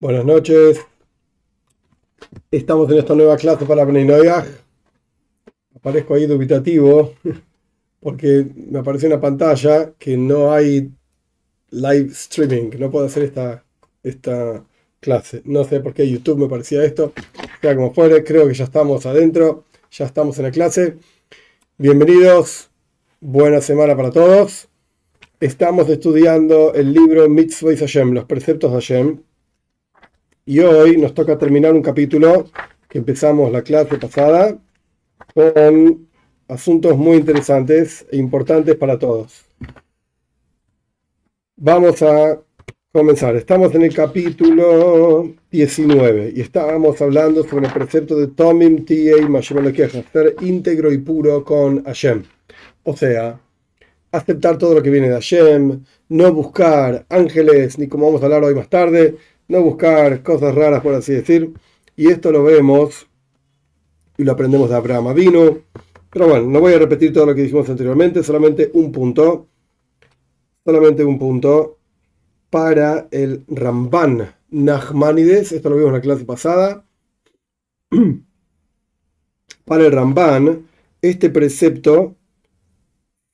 Buenas noches. Estamos en esta nueva clase para Bnei Aparezco ahí dubitativo porque me apareció una pantalla que no hay live streaming, no puedo hacer esta, esta clase. No sé por qué YouTube me parecía esto. Sea como fuere, creo que ya estamos adentro, ya estamos en la clase. Bienvenidos, buena semana para todos. Estamos estudiando el libro Mitzvah Hashem, los preceptos de Hashem y hoy nos toca terminar un capítulo que empezamos la clase pasada con asuntos muy interesantes e importantes para todos. Vamos a comenzar. Estamos en el capítulo 19 y estábamos hablando sobre el precepto de Tomim Tiei Mashem ser íntegro y puro con Hashem. O sea, aceptar todo lo que viene de Hashem, no buscar ángeles, ni como vamos a hablar hoy más tarde, no buscar cosas raras, por así decir. Y esto lo vemos y lo aprendemos de Abraham Vino. Pero bueno, no voy a repetir todo lo que dijimos anteriormente, solamente un punto. Solamente un punto para el Ramban Nachmanides. Esto lo vimos en la clase pasada. Para el Ramban, este precepto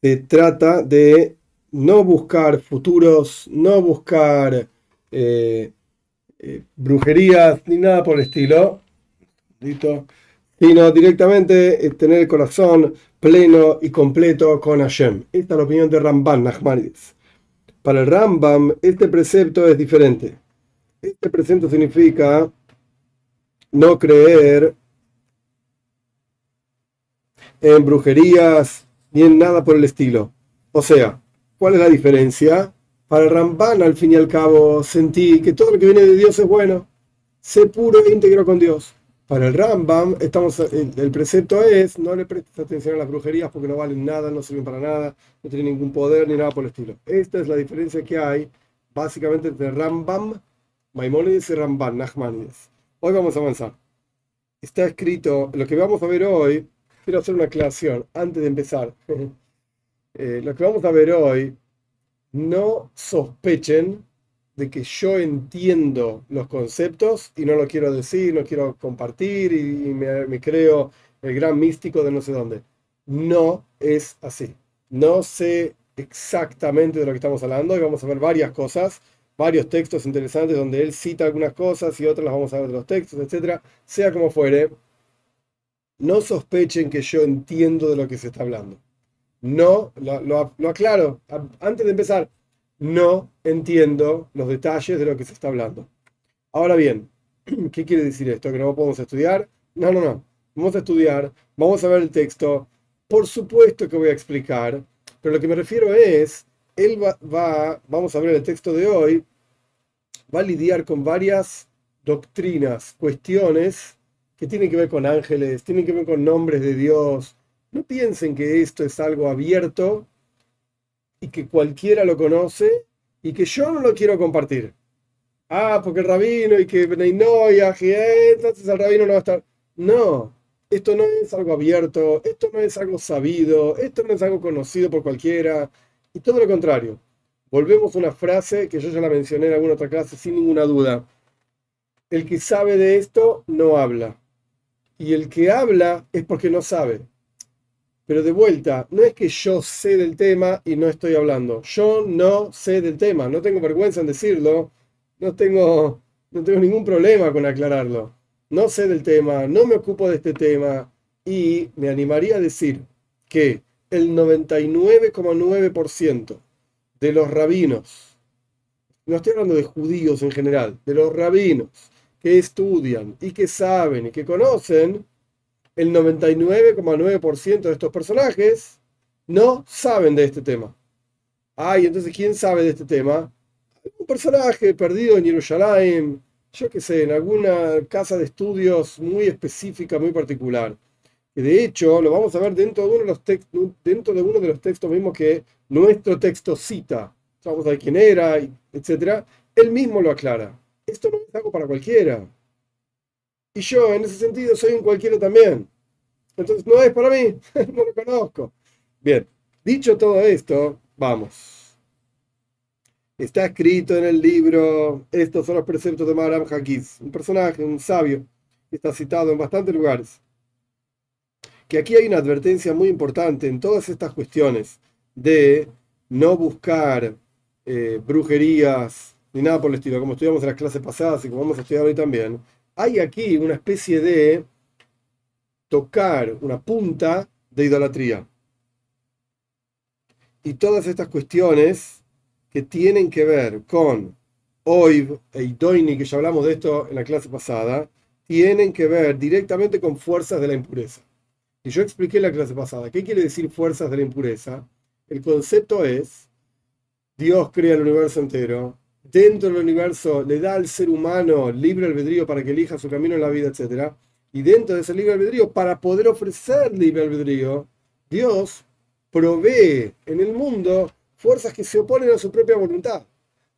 se trata de no buscar futuros, no buscar eh, eh, brujerías ni nada por el estilo, sino directamente eh, tener el corazón pleno y completo con Hashem. Esta es la opinión de Ramban Nachmanides. Para el Rambam, este precepto es diferente. Este precepto significa no creer en brujerías ni en nada por el estilo. O sea, ¿cuál es la diferencia? Para el Ramban, al fin y al cabo, sentí que todo lo que viene de Dios es bueno. Sé puro e íntegro con Dios. Para el Rambam, estamos, el, precepto es no le prestes atención a las brujerías porque no valen nada, no sirven para nada, no tienen ningún poder ni nada por el estilo. Esta es la diferencia que hay básicamente entre Rambam, Maimónides y Ramban, Nachmanides. Hoy vamos a avanzar. Está escrito, lo que vamos a ver hoy, quiero hacer una aclaración antes de empezar. Eh, lo que vamos a ver hoy no sospechen de que yo entiendo los conceptos y no lo quiero decir, no quiero compartir y, me, creo el gran místico de no sé dónde. No es así. No sé exactamente de lo que estamos hablando y vamos a ver varias cosas, varios textos interesantes donde él cita algunas cosas y otras las vamos a ver de los textos, etcétera. Sea como fuere, no sospechen que yo entiendo de lo que se está hablando. No, lo, aclaro, antes de empezar, no entiendo los detalles de lo que se está hablando. Ahora bien, ¿qué quiere decir esto? ¿Que no podemos estudiar? No, no, no. Vamos a estudiar, vamos a ver el texto. Por supuesto que voy a explicar, pero lo que me refiero es, él va, va vamos a ver el texto de hoy, va a lidiar con varias doctrinas, cuestiones que tienen que ver con ángeles, tienen que ver con nombres de Dios, no piensen que esto es algo abierto y que cualquiera lo conoce y que yo no lo quiero compartir. Ah, porque el rabino y que entonces el rabino no va a estar. No, esto no es algo abierto, esto no es algo sabido, esto no es algo conocido por cualquiera, y todo lo contrario. Volvemos a una frase que yo ya la mencioné en alguna otra clase sin ninguna duda. El que sabe de esto no habla. Y el que habla es porque no sabe. Pero de vuelta, no es que yo sé del tema y no estoy hablando. Yo no sé del tema, no tengo vergüenza en decirlo, no tengo, no tengo ningún problema con aclararlo. No sé del tema, no me ocupo de este tema y me animaría a decir que el 99,9% de los rabinos, no estoy hablando de judíos en general, de los rabinos que estudian y que saben y que conocen, el 99,9% de estos personajes no saben de este tema. Ay, entonces, ¿quién sabe de este tema? Un personaje perdido en Jerusalén, yo qué sé, en alguna casa de estudios muy específica, muy particular. Y de hecho, lo vamos a ver dentro de uno de los, dentro de, uno de los textos mismos que nuestro texto cita. Vamos a ver quién era, etc. Él mismo lo aclara. Esto no es algo para cualquiera. Y yo, en ese sentido, soy un cualquiera también. Entonces, no es para mí, no lo conozco. Bien, dicho todo esto, vamos. está escrito en el libro, estos son los preceptos de Maram Hakiz, un personaje, un sabio, que está citado en bastantes lugares. Que aquí hay una advertencia muy importante en todas estas cuestiones de no buscar eh, brujerías ni nada por el estilo, como estudiamos en las clases pasadas y como vamos a estudiar hoy también. Hay aquí una especie de tocar una punta de idolatría. Y todas estas cuestiones que tienen que ver con Oiv e Idoini, que ya hablamos de esto en la clase pasada, tienen que ver directamente con fuerzas de la impureza. Y yo expliqué la clase pasada, ¿qué quiere decir fuerzas de la impureza? El concepto es, Dios crea el universo entero, dentro del universo le da al ser humano libre albedrío para que elija su camino en la vida, etc. Y dentro de ese libre albedrío, para poder ofrecer libre albedrío, Dios provee en el mundo fuerzas que se oponen a su propia voluntad,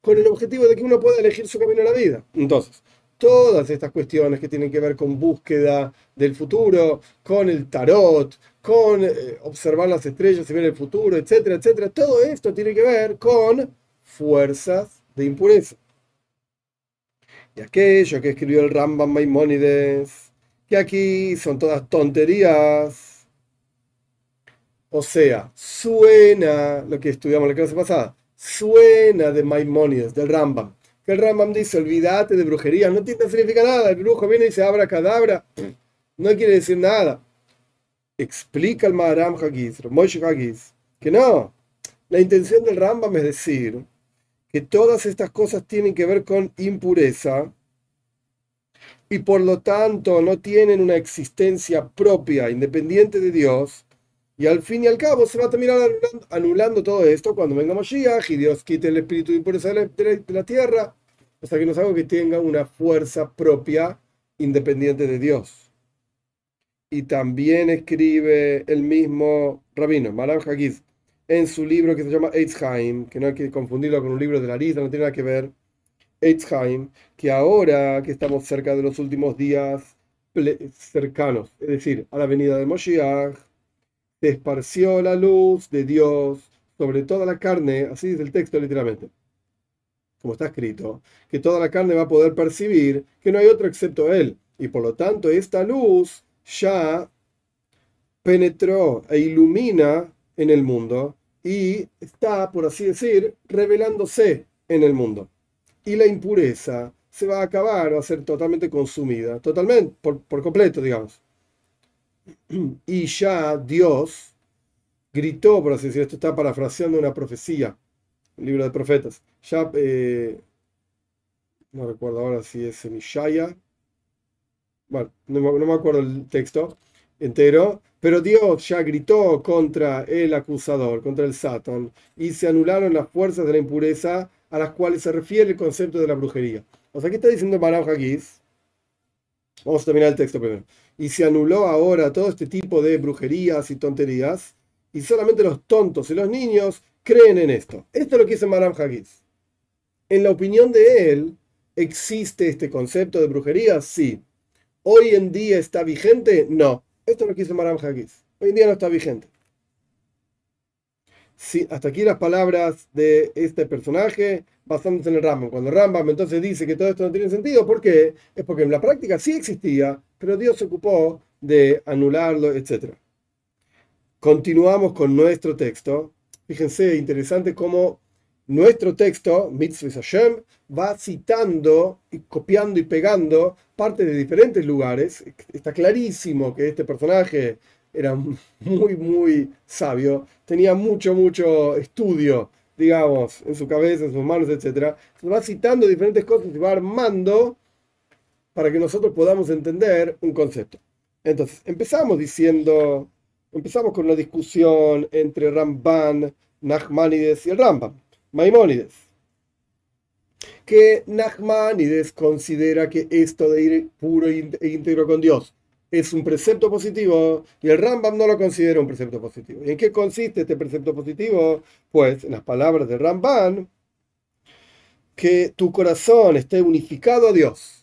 con el objetivo de que uno pueda elegir su camino en la vida. Entonces, todas estas cuestiones que tienen que ver con búsqueda del futuro, con el tarot, con eh, observar las estrellas y ver el futuro, etcétera, etcétera, todo esto tiene que ver con fuerzas de impureza. Y aquello que escribió el Rambam Maimónides, que aquí son todas tonterías. O sea, suena lo que estudiamos la clase pasada, suena de Maimónides, del Rambam. Que el Rambam dice, olvídate de brujería, no, tiene, significa nada. El brujo viene y dice, abra cadabra, no quiere decir nada. Explica el Maharam Hagiz, Moshe Hagiz, que no. La intención del Rambam es decir que todas estas cosas tienen que ver con impureza y por lo tanto no tienen una existencia propia, independiente de Dios, y al fin y al cabo se va a terminar anulando, todo esto cuando venga Moshiach y Dios quite el espíritu de impureza de la, tierra, hasta que no es algo que tenga una fuerza propia, independiente de Dios. Y también escribe el mismo rabino, Maram Hagiz, en su libro que se llama Eitzheim, que no hay que confundirlo con un libro de la lista, no tiene nada que ver, Eitzheim, que ahora que estamos cerca de los últimos días cercanos, es decir, a la venida de Moshiach, se esparció la luz de Dios sobre toda la carne, así dice el texto literalmente, como está escrito, que toda la carne va a poder percibir que no hay otro excepto Él, y por lo tanto esta luz ya penetró e ilumina en el mundo y está, por así decir, revelándose en el mundo. Y la impureza se va a acabar, va a ser totalmente consumida, totalmente, por, completo, digamos. Y ya Dios gritó, por así decir, esto está parafraseando una profecía, un libro de profetas. Ya, eh, no recuerdo ahora si es Mishaya, bueno, no, no me acuerdo el texto entero, pero Dios ya gritó contra el acusador, contra el Satan, y se anularon las fuerzas de la impureza a las cuales se refiere el concepto de la brujería. O sea, ¿qué está diciendo Maram Hagiz? Vamos a terminar el texto primero. Y se anuló ahora todo este tipo de brujerías y tonterías, y solamente los tontos y los niños creen en esto. Esto es lo que dice Maram Hagiz. En la opinión de él, ¿existe este concepto de brujería? Sí. ¿Hoy en día está vigente? No. Esto es lo que dice Maram Hagiz. Hoy en día no está vigente. Sí, hasta aquí las palabras de este personaje basándose en el Rambam. Cuando Rambam entonces dice que todo esto no tiene sentido, ¿por qué? Es porque en la práctica sí existía, pero Dios se ocupó de anularlo, etc. Continuamos con nuestro texto. Fíjense, interesante cómo nuestro texto, Mitzvah Hashem, va citando y copiando y pegando parte de diferentes lugares. Está clarísimo que este personaje era muy, muy sabio, tenía mucho, mucho estudio, digamos, en su cabeza, en sus manos, etc. Va citando diferentes cosas y va armando para que nosotros podamos entender un concepto. Entonces, empezamos diciendo, empezamos con una discusión entre Ramban, Nachmanides y el Rambam. Maimónides, que Nachmanides considera que esto de ir puro e íntegro con Dios es un precepto positivo y el Rambam no lo considera un precepto positivo. ¿Y en qué consiste este precepto positivo? Pues en las palabras de Rambam, que tu corazón esté unificado a Dios.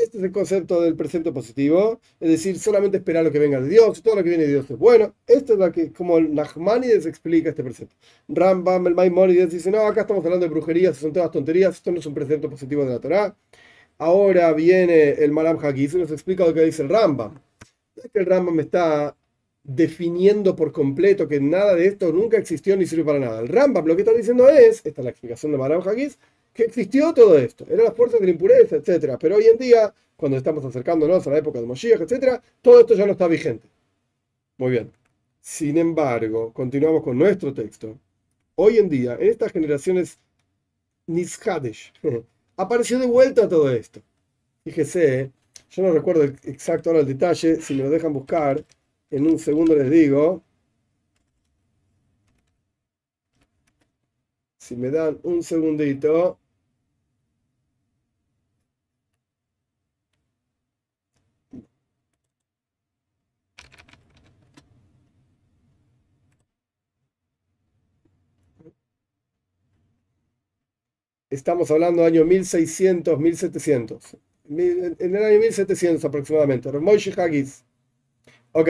Este es el concepto del presente positivo, es decir, solamente esperar lo que venga de Dios, todo lo que viene de Dios es bueno. Esto es lo que, como el Nachmanides explica este precepto. Rambam, el Maimonides dice, no, acá estamos hablando de brujerías, son todas tonterías, esto no es un precepto positivo de la Torah. Ahora viene el Maram Hagiz y nos explica lo que dice el Rambam. Es que el Rambam está definiendo por completo que nada de esto nunca existió ni sirve para nada. El Rambam lo que está diciendo es, esta es la explicación de Maram Hagiz, que existió todo esto, eran las fuerzas de la impureza, etc. Pero hoy en día, cuando estamos acercándonos a la época de Moshiach, etc., todo esto ya no está vigente. Muy bien. Sin embargo, continuamos con nuestro texto. Hoy en día, en estas generaciones Nishadesh, apareció de vuelta todo esto. Fíjese, yo no recuerdo exacto ahora el detalle, si me lo dejan buscar, en un segundo les digo. Si me dan un segundito. Estamos hablando de año 1600, 1700. En el año 1700 aproximadamente. Moishe Haggis. Ok,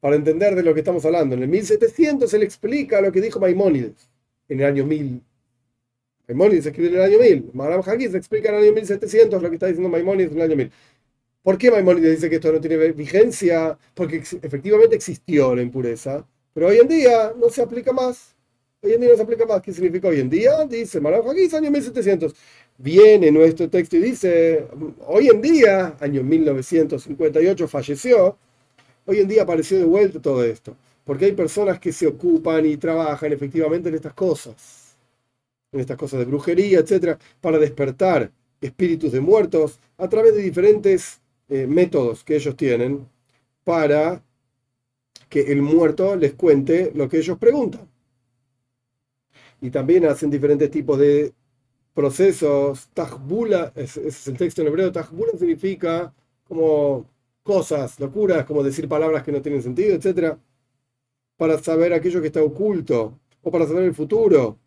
para entender de lo que estamos hablando. En el 1700 él explica lo que dijo Maimónides en el año 1000. Maimónides escribió en el año 1000. Maram Haggis explica en el año 1700 lo que está diciendo Maimónides en el año 1000. ¿Por qué Maimónides dice que esto no tiene vigencia? Porque efectivamente existió la impureza, pero hoy en día no se aplica más. Hoy en día no se aplica más. ¿Qué significa hoy en día? Dice Haggis, año 1700. Viene nuestro texto y dice, hoy en día, año 1958, falleció. Hoy en día apareció de vuelta todo esto. Porque hay personas que se ocupan y trabajan efectivamente en estas cosas. En estas cosas de brujería, etcétera, para despertar espíritus de muertos a través de diferentes eh, métodos que ellos tienen para que el muerto les cuente lo que ellos preguntan. Y también hacen diferentes tipos de procesos. Tajbula, ese es el texto en hebreo, tajbula significa como cosas, locuras, como decir palabras que no tienen sentido, etc. Para saber aquello que está oculto o para saber el futuro.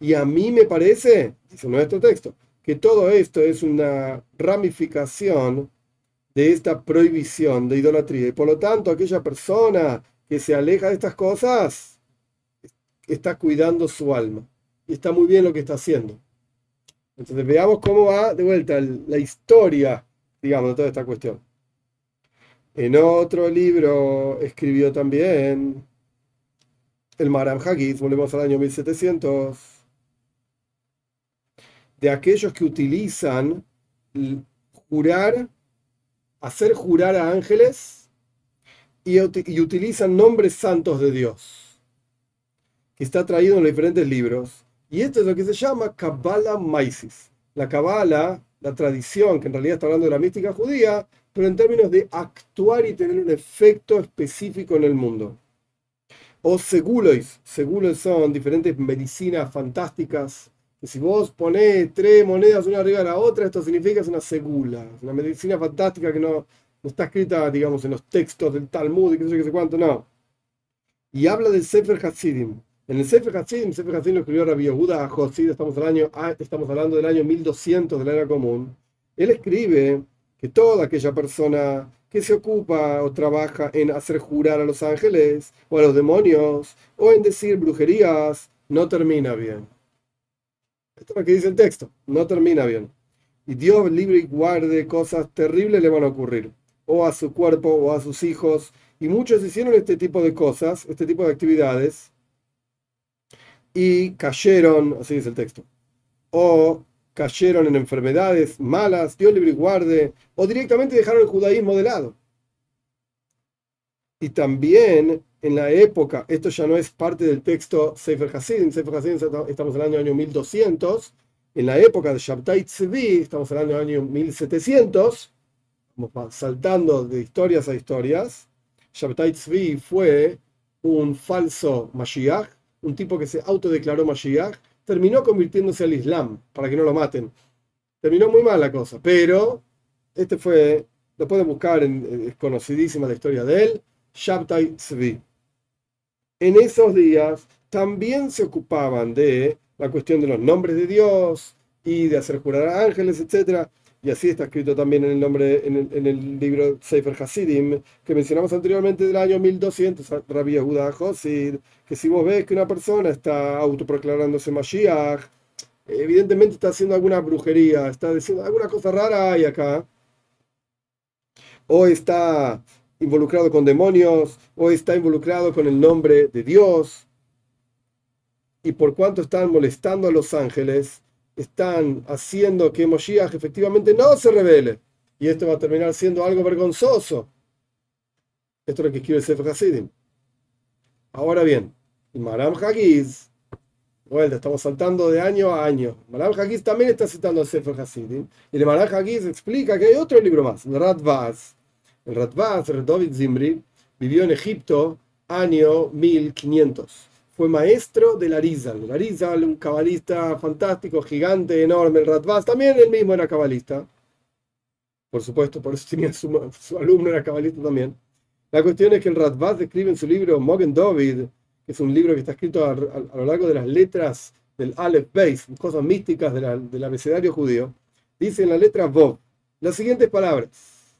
Y a mí me parece, dice nuestro texto, que todo esto es una ramificación de esta prohibición de idolatría. Y por lo tanto, aquella persona que se aleja de estas cosas está cuidando su alma. Y está muy bien lo que está haciendo. Entonces veamos cómo va de vuelta la historia, digamos, de toda esta cuestión. En otro libro escribió también el Maram Haggis, volvemos al año 1700, de aquellos que utilizan jurar, hacer jurar a ángeles y, y utilizan nombres santos de Dios, que está traído en los diferentes libros. Y esto es lo que se llama Kabbalah Maisis. La Kabbalah, la tradición, que en realidad está hablando de la mística judía, pero en términos de actuar y tener un efecto específico en el mundo. O segulois, segulois son diferentes medicinas fantásticas, que si vos ponés tres monedas una arriba de la otra, esto significa que es una segula, una medicina fantástica que no, está escrita, digamos, en los textos del Talmud y qué sé, qué sé cuánto, no. Y habla del Sefer Hasidim. En el Sefer Hasidim, Sefer Hasidim lo escribió Rabbi Yehuda Josid, estamos, ah, estamos hablando del año 1200 de la era común. Él escribe que toda aquella persona que se ocupa o trabaja en hacer jurar a los ángeles o a los demonios o en decir brujerías, no termina bien. Esto es lo que dice el texto, no termina bien. Y Dios libre y guarde cosas terribles le van a ocurrir, o a su cuerpo o a sus hijos. Y muchos hicieron este tipo de cosas, este tipo de actividades, y cayeron, así dice el texto, o cayeron en enfermedades malas, Dios libre y guarde, o directamente dejaron el judaísmo de lado. Y también en la época, esto ya no es parte del texto Sefer Hasidim, Sefer Hasidim estamos hablando del año 1200, en la época de Shabtai Tzvi, estamos hablando del año 1700, vamos saltando de historias a historias, Shabtai Tzvi fue un falso Mashiach, un tipo que se autodeclaró Mashiach, terminó convirtiéndose al Islam, para que no lo maten. Terminó muy mal la cosa, pero este fue, lo pueden buscar, en, es conocidísima la historia de él, Shabtai Tzvi. En esos días también se ocupaban de la cuestión de los nombres de Dios y de hacer jurar a ángeles, etc. y así está escrito también en el nombre en el, en el libro Sefer Hasidim, que mencionamos anteriormente del año 1200, Rabbi Yehuda Hosid, que si vos ves que una persona está autoproclamándose Mashiach, evidentemente está haciendo alguna brujería, está diciendo alguna cosa rara hay acá, o está involucrado con demonios, o está involucrado con el nombre de Dios, y por cuanto están molestando a los ángeles, están haciendo que Moshiach efectivamente no se revele. Y esto va a terminar siendo algo vergonzoso. Esto es lo que quiere el Sefer Hasidim. Ahora bien, Maram Hagiz, vuelta, estamos saltando de año a año. Maram Hagiz también está citando el Sefer Hasidim. Y el Maram Hagiz explica que hay otro libro más, el Radvaz. El Radvaz, el Zimri, vivió en Egipto año 1500 fue maestro del Arizal. El Arizal, un cabalista fantástico, gigante, enorme. El Radvaz también él mismo era cabalista. Por supuesto, por eso tenía su, alumno era cabalista también. La cuestión es que el Radvaz escribe en su libro Mogen David, que es un libro que está escrito a, lo largo de las letras del Aleph Beis, cosas místicas del abecedario judío, dice en la letra Vov las siguientes palabras.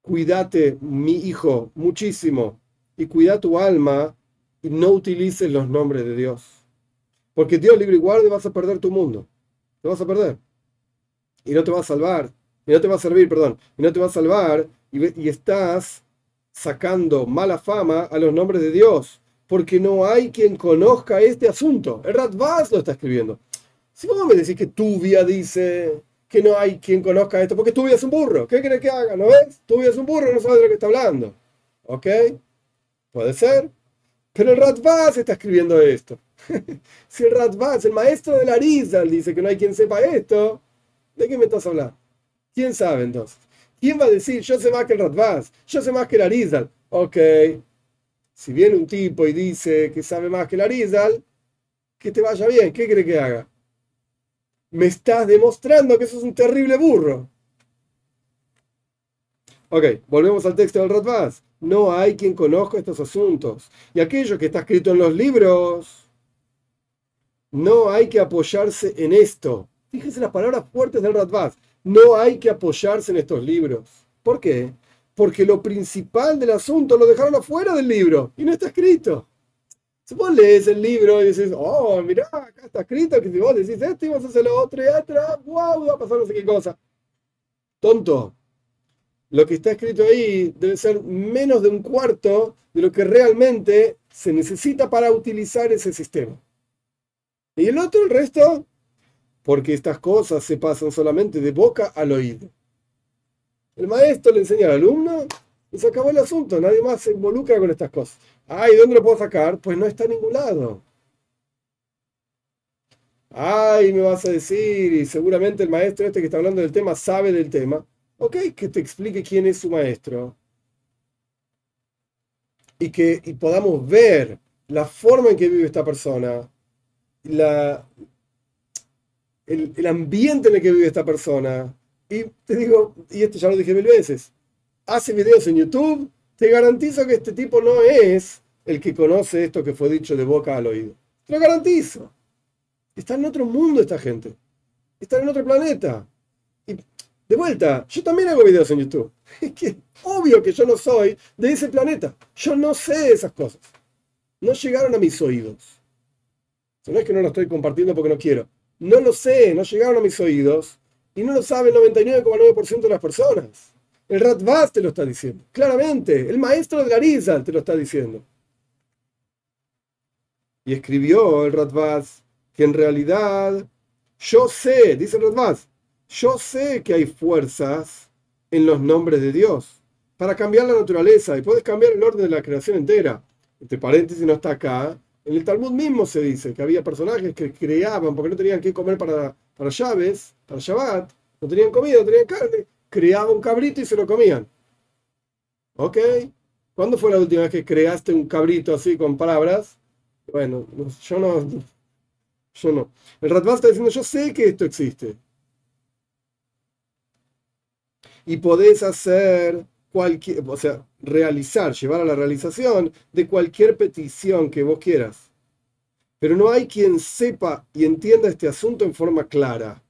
Cuídate, mi hijo, muchísimo, y cuida tu alma y no utilices los nombres de Dios. Porque Dios libre y guarde vas a perder tu mundo. Te vas a perder. Y no te va a salvar. Y no te va a servir, perdón. Y no te va a salvar. Y, estás sacando mala fama a los nombres de Dios. Porque no hay quien conozca este asunto. El Radvaz lo está escribiendo. Si vos me decís que Tubia dice que no hay quien conozca esto, porque Tubia es un burro. ¿Qué crees que haga? ¿No ves? Tubia es un burro, no sabe de lo que está hablando. ¿Ok? Puede ser. Pero el Radvaz está escribiendo esto. si el Radvaz, el maestro de la Arizal, dice que no hay quien sepa esto, ¿de qué me estás hablando? ¿Quién sabe entonces? ¿Quién va a decir, yo sé más que el Radvaz, yo sé más que el Arizal? Ok, si viene un tipo y dice que sabe más que el Arizal, que te vaya bien, ¿qué cree que haga? Me estás demostrando que sos un terrible burro. Ok, volvemos al texto del Radvaz no hay quien conozca estos asuntos. Y aquello que está escrito en los libros, no hay que apoyarse en esto. Fíjense las palabras fuertes del Radvaz. No hay que apoyarse en estos libros. ¿Por qué? Porque lo principal del asunto lo dejaron afuera del libro y no está escrito. Si vos lees el libro y dices, oh, mirá, acá está escrito que si vos decís esto y vas a hacer lo otro y atrás, wow, va a pasar no sé qué cosa. Tonto, lo que está escrito ahí debe ser menos de un cuarto de lo que realmente se necesita para utilizar ese sistema. Y el otro, el resto, porque estas cosas se pasan solamente de boca al oído. El maestro le enseña al alumno y se acabó el asunto, nadie más se involucra con estas cosas. Ay, ¿dónde lo puedo sacar? Pues no está en ningún lado. Ay, me vas a decir, y seguramente el maestro este que está hablando del tema sabe del tema. Ok, que te explique quién es su maestro. Y que podamos ver la forma en que vive esta persona, la, el, el, ambiente en el que vive esta persona. Y te digo, y esto ya lo dije mil veces, hace videos en YouTube, te garantizo que este tipo no es el que conoce esto que fue dicho de boca al oído. Te lo garantizo. Está en otro mundo esta gente. Está en otro planeta. De vuelta, yo también hago videos en YouTube. Es que obvio que yo no soy de ese planeta. Yo no sé esas cosas. No llegaron a mis oídos. No es que no lo estoy compartiendo porque no quiero. No lo sé, no llegaron a mis oídos. Y no lo sabe el 99,9% de las personas. El Ratvaz te lo está diciendo. Claramente, el maestro de Garizal te lo está diciendo. Y escribió el Ratvaz que en realidad yo sé, dice el Ratvaz, yo sé que hay fuerzas en los nombres de Dios para cambiar la naturaleza y puedes cambiar el orden de la creación entera. Entre paréntesis no está acá. En el Talmud mismo se dice que había personajes que creaban porque no tenían que comer para, para llaves, para Shabbat, no tenían comida, no tenían carne, creaban un cabrito y se lo comían. ¿Ok? ¿Cuándo fue la última vez que creaste un cabrito así con palabras? Bueno, yo no. Yo no. El Ratbaz está diciendo, yo sé que esto existe y podés hacer cualquier, o sea, realizar, llevar a la realización de cualquier petición que vos quieras. Pero no hay quien sepa y entienda este asunto en forma clara.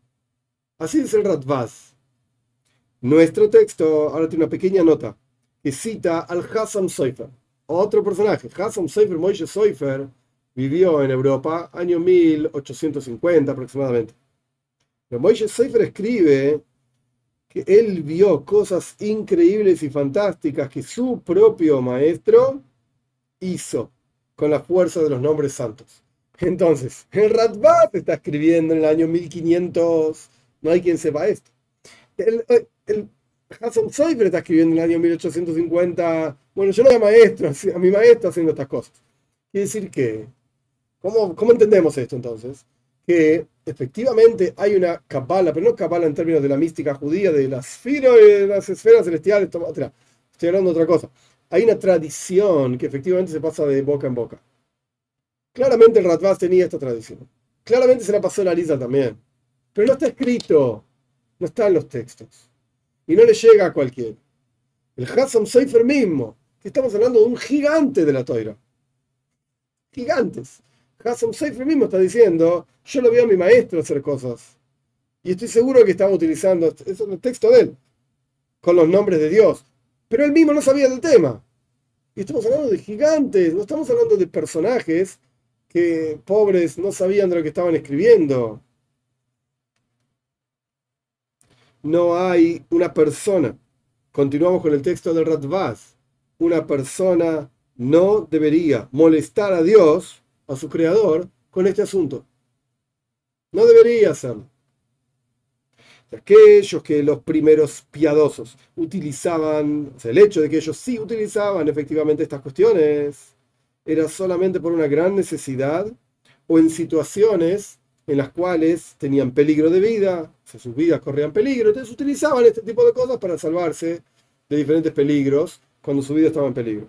Así dice el Radvaz. Nuestro texto ahora tiene una pequeña nota que cita al Hassan Soifer, otro personaje. Hassan Soifer, Moishe Soifer, vivió en Europa año 1850 aproximadamente. Pero Moishe Soifer escribe que él vio cosas increíbles y fantásticas que su propio maestro hizo con la fuerza de los nombres santos. Entonces, el Radbat está escribiendo en el año 1500, no hay quien sepa esto. El, el Hassan está escribiendo en el año 1850, bueno, yo no era maestro, a mi maestro haciendo estas cosas. Quiere decir que, ¿cómo, cómo entendemos esto entonces? Que efectivamente hay una cabala, pero no cabala en términos de la mística judía, de las, de las esferas celestiales, estoy hablando de otra cosa. Hay una tradición que efectivamente se pasa de boca en boca. Claramente el Ratvaz tenía esta tradición. Claramente se la pasó la Lisa también. Pero no está escrito, no está en los textos. Y no le llega a cualquiera. El Hassan Seifer mismo, estamos hablando de un gigante de la toira. Gigantes. Hassan Seifer mismo está diciendo, yo lo veo a mi maestro hacer cosas. Y estoy seguro que estaba utilizando, eso es el texto de él, con los nombres de Dios. Pero él mismo no sabía del tema. Y estamos hablando de gigantes, no estamos hablando de personajes que pobres no sabían de lo que estaban escribiendo. No hay una persona, continuamos con el texto del Ratvaz, una persona no debería molestar a Dios, a su creador, con este asunto. No debería hacerlo. Aquellos que los primeros piadosos utilizaban, el hecho de que ellos sí utilizaban efectivamente estas cuestiones, era solamente por una gran necesidad o en situaciones en las cuales tenían peligro de vida, o sus vidas corrían peligro, entonces utilizaban este tipo de cosas para salvarse de diferentes peligros cuando su vida estaba en peligro.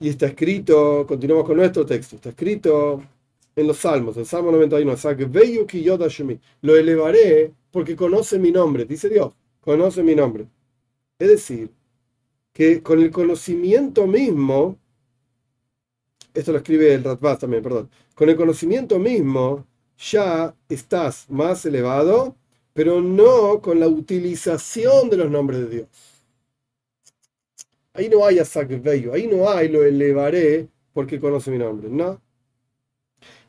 Y está escrito, continuamos con nuestro texto, está escrito en los Salmos, el Salmo 91, lo elevaré porque conoce mi nombre, dice Dios, conoce mi nombre. Es decir, que con el conocimiento mismo, esto lo escribe el Ratbaz también, perdón, con el conocimiento mismo ya estás más elevado, pero no con la utilización de los nombres de Dios. Ahí no hay bello, ahí no hay lo elevaré porque conoce mi nombre, ¿no?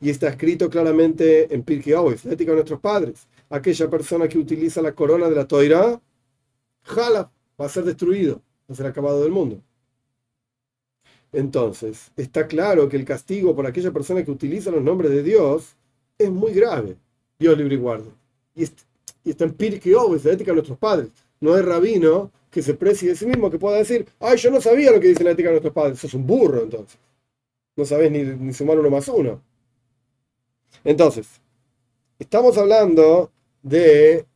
Y está escrito claramente en Pirkei Avos, la ética de nuestros padres. Aquella persona que utiliza la corona de la toira, jala, va a ser destruido no será acabado del mundo. Entonces, está claro que el castigo por aquella persona que utiliza los nombres de Dios es muy grave. Dios libre y guarde. Y, está en Pirkei es la ética de nuestros padres. No hay rabino que se precie de sí mismo que pueda decir, ay, yo no sabía lo que dice la ética de nuestros padres. Sos un burro, entonces. No sabes ni, ni sumar uno más uno. Entonces, estamos hablando de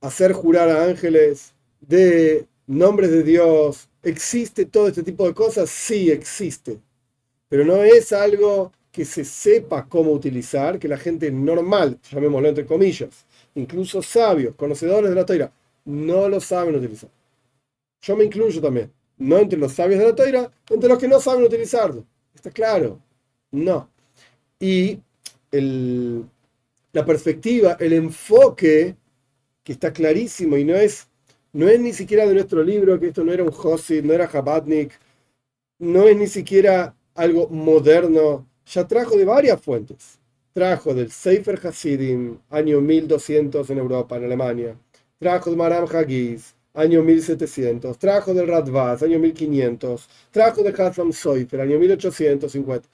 hacer jurar a ángeles, de nombres de Dios, ¿existe todo este tipo de cosas? Sí, existe. Pero no es algo que se sepa cómo utilizar, que la gente normal, llamémoslo entre comillas, incluso sabios, conocedores de la toira, no lo saben utilizar. Yo me incluyo también, no entre los sabios de la toira, entre los que no saben utilizarlo. ¿Está claro? No. Y la perspectiva, el enfoque, que está clarísimo y no es no es ni siquiera de nuestro libro, que esto no era un Josid, no era Jabatnik, no es ni siquiera algo moderno, ya trajo de varias fuentes. Trajo del Sefer Hasidim, año 1200 en Europa, en Alemania. Trajo de Maram Hagiz, año 1700. Trajo del Radvaz, año 1500. Trajo de Hassan Soifer, año 1850.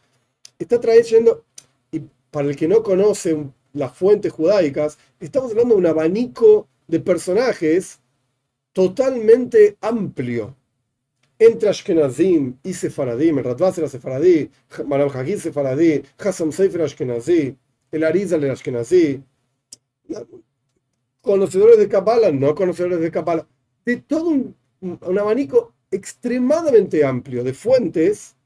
Está trayendo, y para el que no conoce las fuentes judaicas, estamos hablando de un abanico de personajes totalmente amplio entre Ashkenazim y Sefaradim, el Radvaz era Sefaradí, Maram Hagid Sefaradí, Hassam Sefer Ashkenazí, el Arizal el Ashkenazí, conocedores de Kabbalah, no conocedores de Kabbalah, de todo un, abanico extremadamente amplio de fuentes,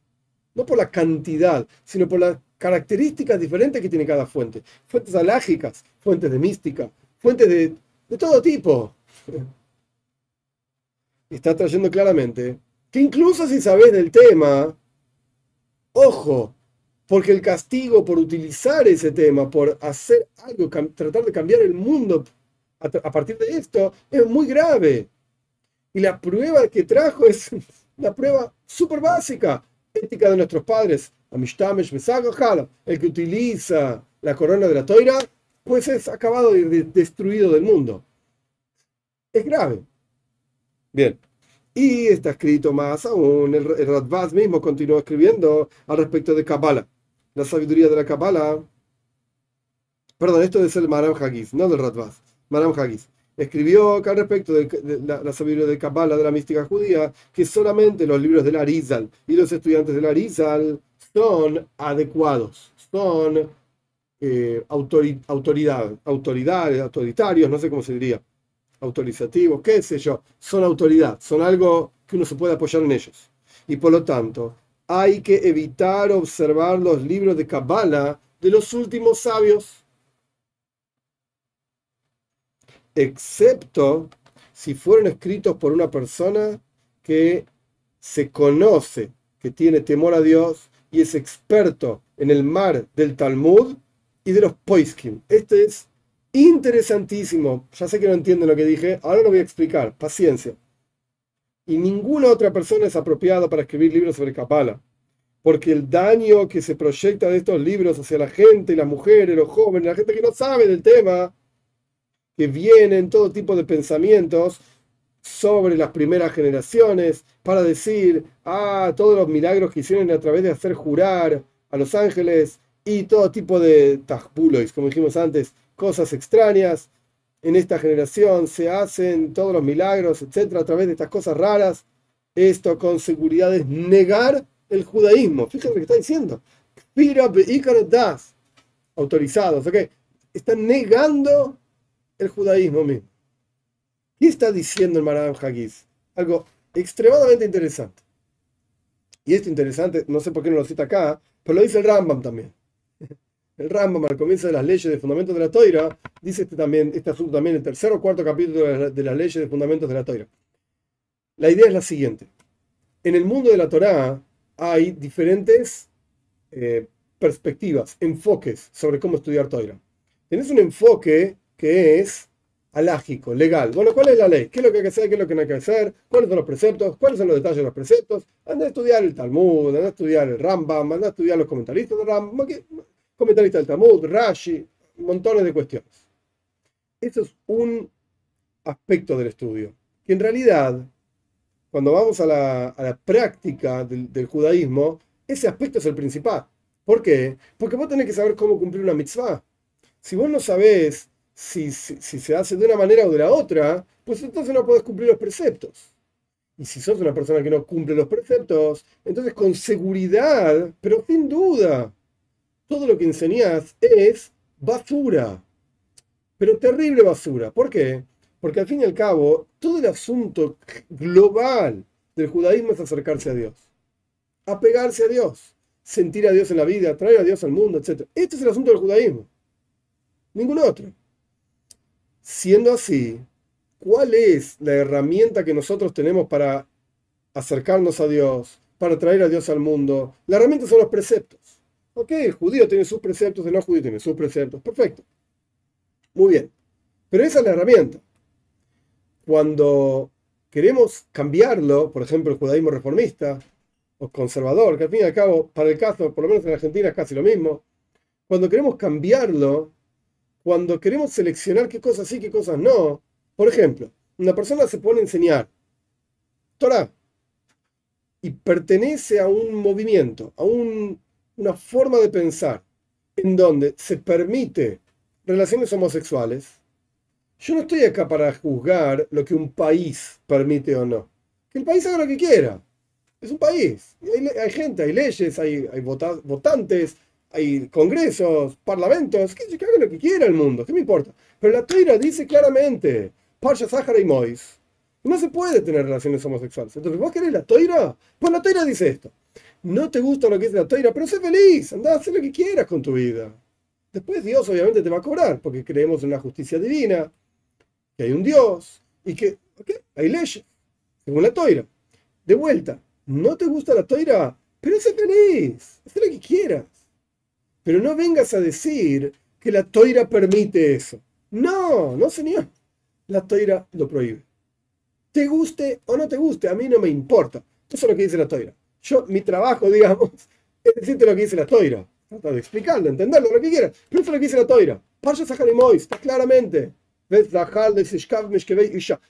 no por la cantidad, sino por las características diferentes que tiene cada fuente. Fuentes alágicas, fuentes de mística, fuentes de, de todo tipo está trayendo claramente que incluso si sabes del tema, ojo, Porque el castigo por utilizar ese tema, por hacer algo, tratar de cambiar el mundo a, partir de esto, es muy grave. Y la prueba que trajo es la prueba súper básica, ética de nuestros padres. El que utiliza la corona de la toira, pues es acabado y destruido del mundo. Es grave. Bien. Y está escrito más aún, el, el mismo continuó escribiendo al respecto de Kabbalah. La sabiduría de la Kabbalah. Perdón, esto es el Maram Hagiz, no del Radbaz. Maram Hagiz. Escribió al respecto de, la, sabiduría de Kabbalah, de la mística judía, que solamente los libros de la Arizal y los estudiantes de la Arizal son adecuados, son eh, autoridad, autoridades, autoritarios, no sé cómo se diría autorizativos, qué sé yo, son autoridad, son algo que uno se puede apoyar en ellos. Y por lo tanto, hay que evitar observar los libros de Kabbalah de los últimos sabios, excepto si fueron escritos por una persona que se conoce, que tiene temor a Dios y es experto en el mar del Talmud y de los Poiskim. Este es interesantísimo. Ya sé que no entienden lo que dije, ahora lo voy a explicar. Paciencia. Y ninguna otra persona es apropiada para escribir libros sobre Kapala. Porque el daño que se proyecta de estos libros hacia la gente, las mujeres, los jóvenes, la gente que no sabe del tema, que vienen todo tipo de pensamientos sobre las primeras generaciones para decir, ah, todos los milagros que hicieron a través de hacer jurar a los ángeles y todo tipo de tajbulois, como dijimos antes, cosas extrañas. En esta generación se hacen todos los milagros, etcétera, a través de estas cosas raras. Esto con seguridad es negar el judaísmo. Fíjense lo que está diciendo. das autorizados, ¿ok? Están negando el judaísmo mismo. ¿Qué está diciendo el Maram Hagiz? Algo extremadamente interesante. Y esto interesante, no sé por qué no lo cita acá, pero lo dice el Rambam también el Rambam al comienzo de las leyes de fundamentos de la Toira, dice este, también, este asunto también el tercer o cuarto capítulo de, las leyes de fundamentos de la Toira. La idea es la siguiente. En el mundo de la Torá hay diferentes eh, perspectivas, enfoques sobre cómo estudiar Toira. Tenés un enfoque que es alágico, legal. Bueno, ¿cuál es la ley? ¿Qué es lo que hay que hacer? ¿Qué es lo que no hay que hacer? ¿Cuáles son los preceptos? ¿Cuáles son los detalles de los preceptos? Anda a estudiar el Talmud, anda a estudiar el Rambam, anda a estudiar los comentaristas del Rambam comentarista del Talmud, Rashi, montones de cuestiones. Eso es un aspecto del estudio, que en realidad, cuando vamos a la, práctica del, judaísmo, ese aspecto es el principal. ¿Por qué? Porque vos tenés que saber cómo cumplir una mitzvah. Si vos no sabés si, si, se hace de una manera o de la otra, pues entonces no podés cumplir los preceptos. Y si sos una persona que no cumple los preceptos, entonces con seguridad, pero sin duda, todo lo que enseñas es basura, pero terrible basura. ¿Por qué? Porque al fin y al cabo, todo el asunto global del judaísmo es acercarse a Dios, apegarse a Dios, sentir a Dios en la vida, traer a Dios al mundo, etc. Este es el asunto del judaísmo, ningún otro. Siendo así, ¿cuál es la herramienta que nosotros tenemos para acercarnos a Dios, para traer a Dios al mundo? La herramienta son los preceptos. Ok, el judío tiene sus preceptos, el no judío tiene sus preceptos. Perfecto. Muy bien. Pero esa es la herramienta. Cuando queremos cambiarlo, por ejemplo, el judaísmo reformista o conservador, que al fin y al cabo, para el caso, por lo menos en Argentina es casi lo mismo, cuando queremos cambiarlo, cuando queremos seleccionar qué cosas sí, qué cosas no, por ejemplo, una persona se pone a enseñar Torah y pertenece a un movimiento, a un una forma de pensar en donde se permite relaciones homosexuales, yo no estoy acá para juzgar lo que un país permite o no. Que el país haga lo que quiera. Es un país. Hay, gente, hay leyes, hay, hay votantes, hay congresos, parlamentos, que, haga lo que quiera el mundo. ¿Qué me importa? Pero la Torah dice claramente, Parsha Sahara y Mois, no se puede tener relaciones homosexuales. Entonces, ¿vos querés la toira? Pues la toira dice esto no te gusta lo que es la toira, pero sé feliz, anda a hacer lo que quieras con tu vida. Después Dios obviamente te va a cobrar, porque creemos en una justicia divina, que hay un Dios y que hay leyes, según la toira. De vuelta, no te gusta la toira, pero sé feliz, haz lo que quieras. Pero no vengas a decir que la toira permite eso. No, no señor. La toira lo prohíbe. Te guste o no te guste, a mí no me importa. Eso es lo que dice la toira. Yo, mi trabajo, digamos, es decirte lo que dice la toira. Trata de explicarlo, entenderlo, lo que quieras. Pero eso es lo que dice la toira. Parsha Mois, está claramente.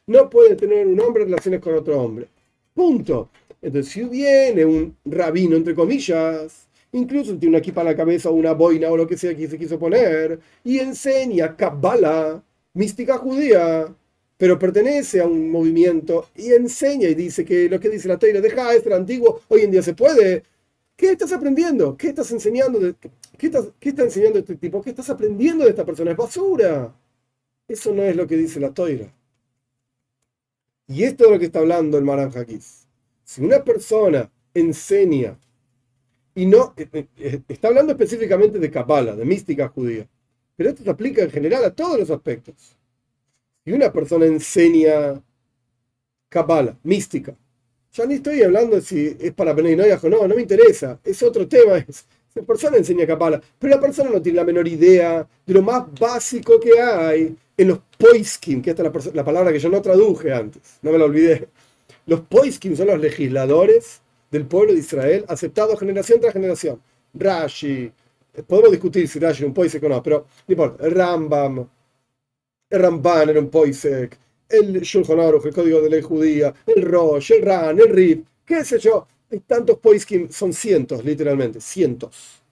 No puede tener un hombre relaciones con otro hombre. Punto. Entonces, si viene un rabino, entre comillas, incluso tiene una equipa en la cabeza o una boina o lo que sea que se quiso poner, y enseña Kabbalah, mística judía, pero pertenece a un movimiento y enseña y dice que lo que dice la Teira deja esto antiguo, hoy en día se puede. ¿Qué estás aprendiendo? ¿Qué estás enseñando? ¿Qué, estás, ¿Qué está enseñando este tipo? ¿Qué estás aprendiendo de esta persona? Es basura. Eso no es lo que dice la Toira. Y esto es lo que está hablando el Maran Si una persona enseña y no eh, eh, eh, está hablando específicamente de Kabbalah, de mística judía, pero esto se aplica en general a todos los aspectos. Si una persona enseña Kabbalah, mística, ya ni estoy hablando si es para Beninoyas o no, no me interesa, es otro tema. Es, la persona enseña Kabbalah, pero la persona no tiene la menor idea de lo más básico que hay en los poiskim, que esta es la, palabra que yo no traduje antes, no me la olvidé. Los poiskim son los legisladores del pueblo de Israel, aceptados generación tras generación. Rashi, podemos discutir si Rashi era un poisek o no, pero el Rambam, el Ramban era un poisek, el Shulchan Aruch, el Código de Ley Judía, el Rosh, el Ran, el Rib, qué sé yo. Hay tantos poiskim, son cientos, literalmente, cientos.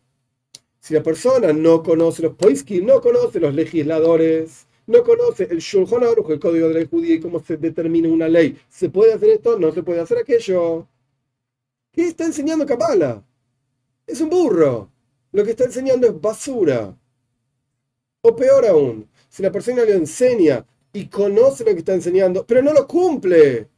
Si la persona no conoce los poiskim, no conoce los legisladores, no conoce el Shulchan Aruch, el Código de Ley Judía y cómo se determina una ley, ¿se puede hacer esto? No se puede hacer aquello. ¿Qué está enseñando Kabbalah? Es un burro. Lo que está enseñando es basura. O peor aún, si la persona le enseña y conoce lo que está enseñando, pero no lo cumple.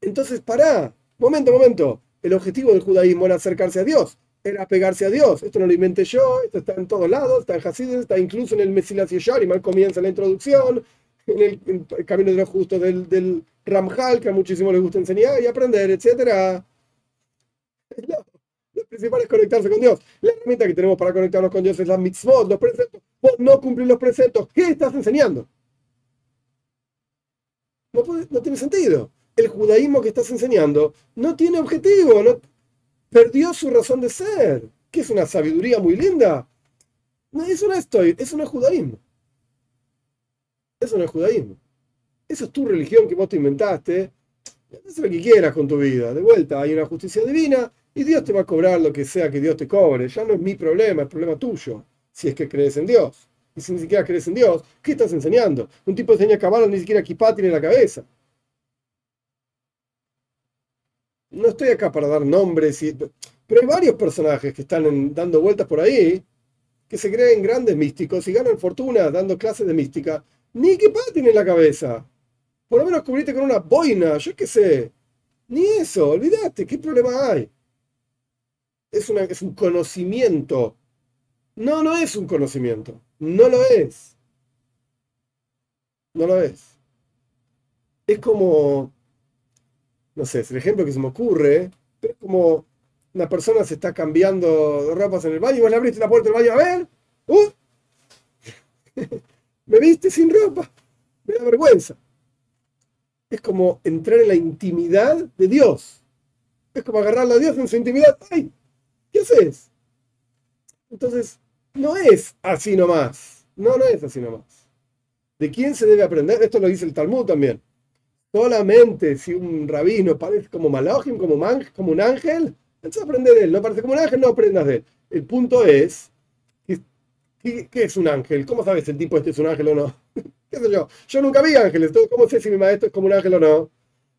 Entonces, pará. Momento, momento. El objetivo del judaísmo era acercarse a Dios, era apegarse a Dios. Esto no lo inventé yo, esto está en todos lados, está en Hasidus, está incluso en el Mesilas y mal comienza la introducción, en el, camino de los justos del, del, Ramjal, que a muchísimos les gusta enseñar y aprender, etc. lo principal es conectarse con Dios. La herramienta que tenemos para conectarnos con Dios es la mitzvot, los preceptos. Vos no cumplís los preceptos. ¿Qué estás enseñando? No, tiene sentido. El judaísmo que estás enseñando no tiene objetivo, no, perdió su razón de ser, que es una sabiduría muy linda. No, eso no es, eso no es judaísmo. Eso no es judaísmo. Eso es tu religión que vos te inventaste. Haz lo que quieras con tu vida. De vuelta, hay una justicia divina y Dios te va a cobrar lo que sea que Dios te cobre. Ya no es mi problema, es problema tuyo. Si es que crees en Dios. Y si ni siquiera crees en Dios, ¿qué estás enseñando? Un tipo enseña caballo, ni siquiera equipá tiene en la cabeza. No estoy acá para dar nombres, pero hay varios personajes que están dando vueltas por ahí, que se creen grandes místicos y ganan fortuna dando clases de mística. Ni equipá tiene en la cabeza. Por lo menos cubrirte con una boina, yo qué sé. Ni eso, olvídate, ¿qué problema hay? Es, una, es un conocimiento. No, no es un conocimiento. No lo es. No lo es. Es como, no sé, es el ejemplo que se me ocurre, es como una persona se está cambiando de ropas en el baño y vos le abriste la puerta del baño, a ver, uh, me viste sin ropa, me da vergüenza. Es como entrar en la intimidad de Dios. Es como agarrarle a Dios en su intimidad. ¡Ay! ¿Qué haces? Entonces, no es así nomás. No, no es así nomás. ¿De quién se debe aprender? Esto lo dice el Talmud también. Solamente si un rabino parece como Malachim, como, como un ángel, entonces aprende de él. No parece como un ángel, no aprendas de él. El punto es, ¿qué, es un ángel? ¿Cómo sabes si el tipo este es un ángel o no? ¿Qué sé yo? Yo nunca vi ángeles. ¿Cómo sé si mi maestro es como un ángel o no?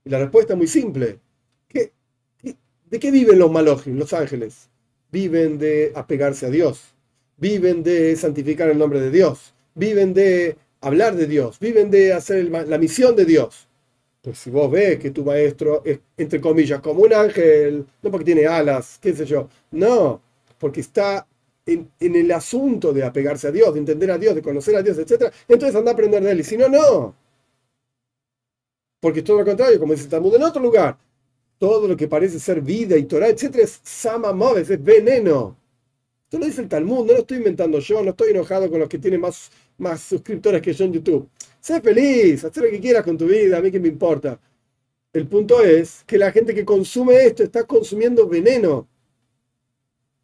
Y la respuesta es muy simple. de qué viven los Malachim, los ángeles? Viven de apegarse a Dios viven de santificar el nombre de Dios, viven de hablar de Dios, viven de hacer la misión de Dios. Pues si vos ves que tu maestro es, entre comillas, como un ángel, no porque tiene alas, qué sé yo, no, porque está en, el asunto de apegarse a Dios, de entender a Dios, de conocer a Dios, etc., entonces anda a aprender de él. Y si no, no. Porque es todo lo contrario, como dice Talmud en otro lugar. Todo lo que parece ser vida y Torah, etc., es sama es veneno Esto lo dice el Talmud, no lo estoy inventando yo, no estoy enojado con los que tienen más, más suscriptores que yo en YouTube. Sé feliz, haz lo que quieras con tu vida, a mí que me importa. El punto es que la gente que consume esto está consumiendo veneno.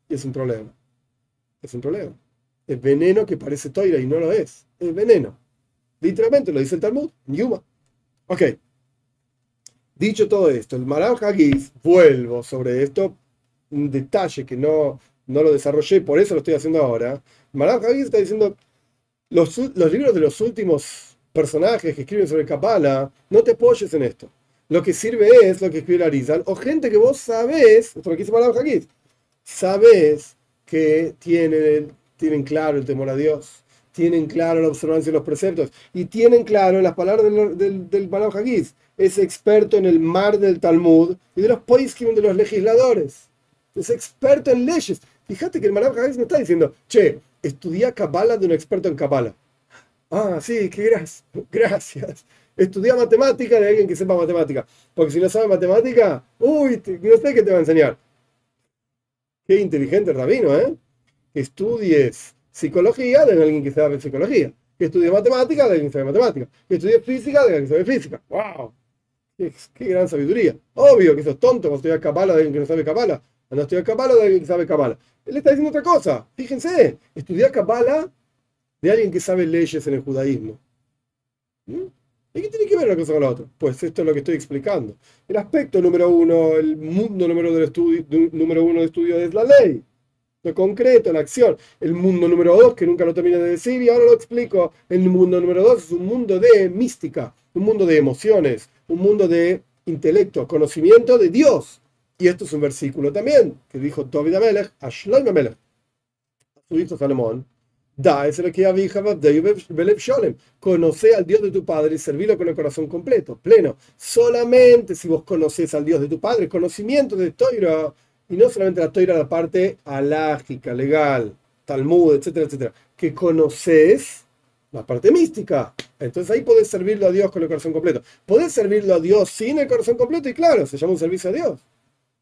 Y es un problema. Es un problema. Es veneno que parece toira y no lo es. Es veneno. Literalmente lo dice el Talmud, Yuma. Ok. Dicho todo esto, el Maram Hagiz, vuelvo sobre esto, un detalle que no, no lo desarrollé, por eso lo estoy haciendo ahora. Maram Hagiz está diciendo, los, los libros de los últimos personajes que escriben sobre Kabbalah, no te apoyes en esto. Lo que sirve es lo que escribe Arizal, o gente que vos sabés, esto lo que dice Maram Hagiz, sabés que tienen, tienen claro el temor a Dios, tienen claro la observancia de los preceptos y tienen claro las palabras del, del, Hagiz, es experto en el mar del Talmud y de los poiskim de los legisladores. Es experto en leyes. Fíjate que el Hagiz me está diciendo, che, estudia Kabbalah de un experto en Kabbalah. Ah, sí, qué gracias. Gracias. Estudia matemática de alguien que sepa matemática. Porque si no sabe matemática, uy, no sé qué te va a enseñar. Qué inteligente rabino, ¿eh? Estudies psicología de alguien que sabe psicología. Que estudie matemática de alguien que sabe matemática. Que estudie física de alguien que sabe física. ¡Wow! Qué, gran sabiduría. Obvio que sos tonto cuando estudias cabala de alguien que no sabe cabala. Cuando estudias cabala de alguien que sabe cabala. Él está diciendo otra cosa. Fíjense, estudiar cabala de alguien que sabe leyes en el judaísmo. ¿Mm? ¿Y qué tiene que ver una cosa con la otra? Pues esto es lo que estoy explicando. El aspecto número uno, el mundo número, del estudio, número uno de estudio es la ley. Lo concreto, la acción. El mundo número dos, que nunca lo terminé de decir y ahora lo explico. El mundo número dos es un mundo de mística, un mundo de emociones, un mundo de intelecto, conocimiento de Dios. Y esto es un versículo también que dijo David Amelech a Shlomo Amelech, a su hijo Salomón. Da es el que Conoce al Dios de tu Padre y servirlo con el corazón completo, pleno. Solamente si vos conoces al Dios de tu Padre, conocimiento de Toiro, y no solamente la Toira, la parte alágica, legal, Talmud, etcétera, etcétera, que conoces la parte mística. Entonces ahí podés servirlo a Dios con el corazón completo. Podés servirlo a Dios sin el corazón completo y claro, se llama un servicio a Dios,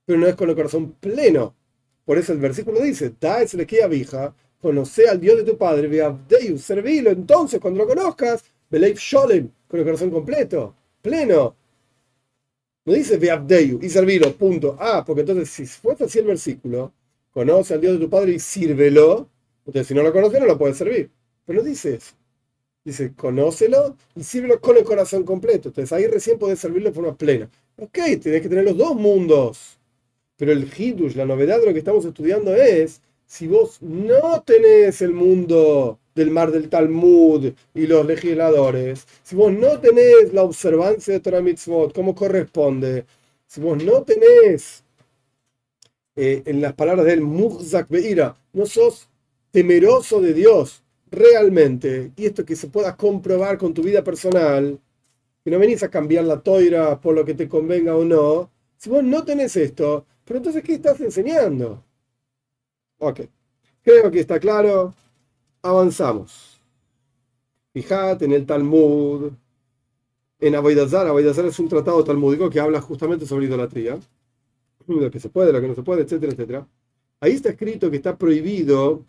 pero no es con el corazón pleno. Por eso el versículo dice, da es vija, conoce al Dios de tu padre, Deus, servilo entonces cuando lo conozcas, Beleif Sholem, con el corazón completo, pleno. No dice Veabdeyu y servilo, punto. Ah, porque entonces si fuese así el versículo, conoce al Dios de tu padre y sírvelo, entonces si no lo conoce no lo puede servir. Pero no dice eso. Dice, conócelo y sírvelo con el corazón completo. Entonces ahí recién puedes servirlo de forma plena. Ok, tienes que tener los dos mundos. Pero el Hidush, la novedad de lo que estamos estudiando es, si vos no tenés el mundo del mar del Talmud y los legisladores, si vos no tenés la observancia de Torah Mitzvot como corresponde, si vos no tenés, eh, en las palabras del Muhzak Beira, no sos temeroso de Dios realmente, y esto que se pueda comprobar con tu vida personal, que no venís a cambiar la toira por lo que te convenga o no, si vos no tenés esto, pero entonces, ¿qué estás enseñando? Ok, creo que está claro avanzamos. Fijate en el Talmud, en Avoidazar. Avoidazar es un tratado talmúdico que habla justamente sobre idolatría, lo que se puede, lo que no se puede, etcétera, etcétera. Ahí está escrito que está prohibido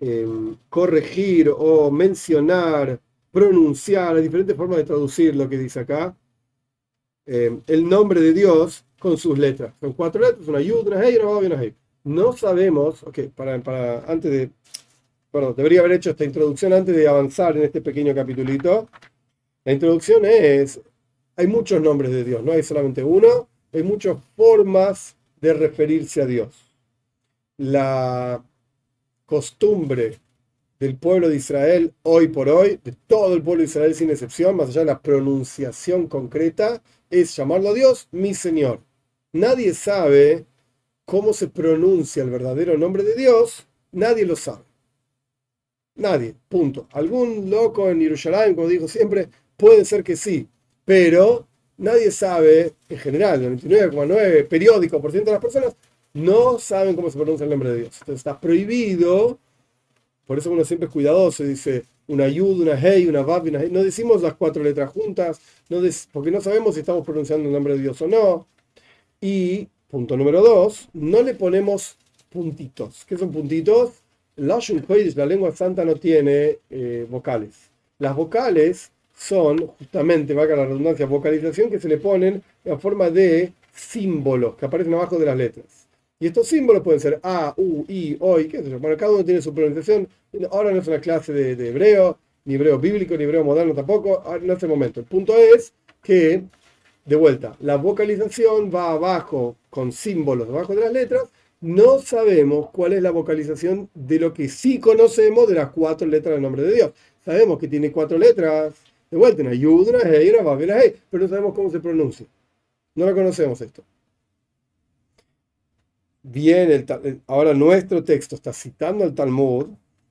em, corregir o mencionar, pronunciar, hay diferentes formas de traducir lo que dice acá, em, el nombre de Dios con sus letras. Son cuatro letras, una yud, una hey, una y una hey. No sabemos, ok, para, para, antes de bueno, debería haber hecho esta introducción antes de avanzar en este pequeño capitulito. La introducción es, hay muchos nombres de Dios, no hay solamente uno, hay muchas formas de referirse a Dios. La costumbre del pueblo de Israel hoy por hoy, de todo el pueblo de Israel sin excepción, más allá de la pronunciación concreta, es llamarlo a Dios mi Señor. Nadie sabe cómo se pronuncia el verdadero nombre de Dios, nadie lo sabe. Nadie, punto. Algún loco en Jerusalén, como dijo siempre, puede ser que sí, pero nadie sabe, en general, el 99,9 periódico por ciento de las personas no saben cómo se pronuncia el nombre de Dios. Entonces está prohibido, por eso uno siempre es cuidadoso, dice una yud, una hey, una vav, una hey. No decimos las cuatro letras juntas, no porque no sabemos si estamos pronunciando el nombre de Dios o no. Y, punto número dos, no le ponemos puntitos. ¿Qué son puntitos? La lengua santa, no tiene eh, vocales. Las vocales son justamente, valga la redundancia, vocalización que se le ponen en forma de símbolos que aparecen abajo de las letras. Y estos símbolos pueden ser A, U, I, O, qué sé yo. Bueno, cada uno tiene su pronunciación. Ahora no es una clase de, hebreo, ni hebreo bíblico, ni hebreo moderno tampoco, en este momento. El punto es que, de vuelta, la vocalización va abajo con símbolos debajo de las letras. No sabemos cuál es la vocalización de lo que sí conocemos de las cuatro letras del nombre de Dios. Sabemos que tiene cuatro letras, de vuelta, una yud, una hey, una vav, hey, pero no sabemos cómo se pronuncia. No lo conocemos esto. Bien, ahora nuestro texto está citando al Talmud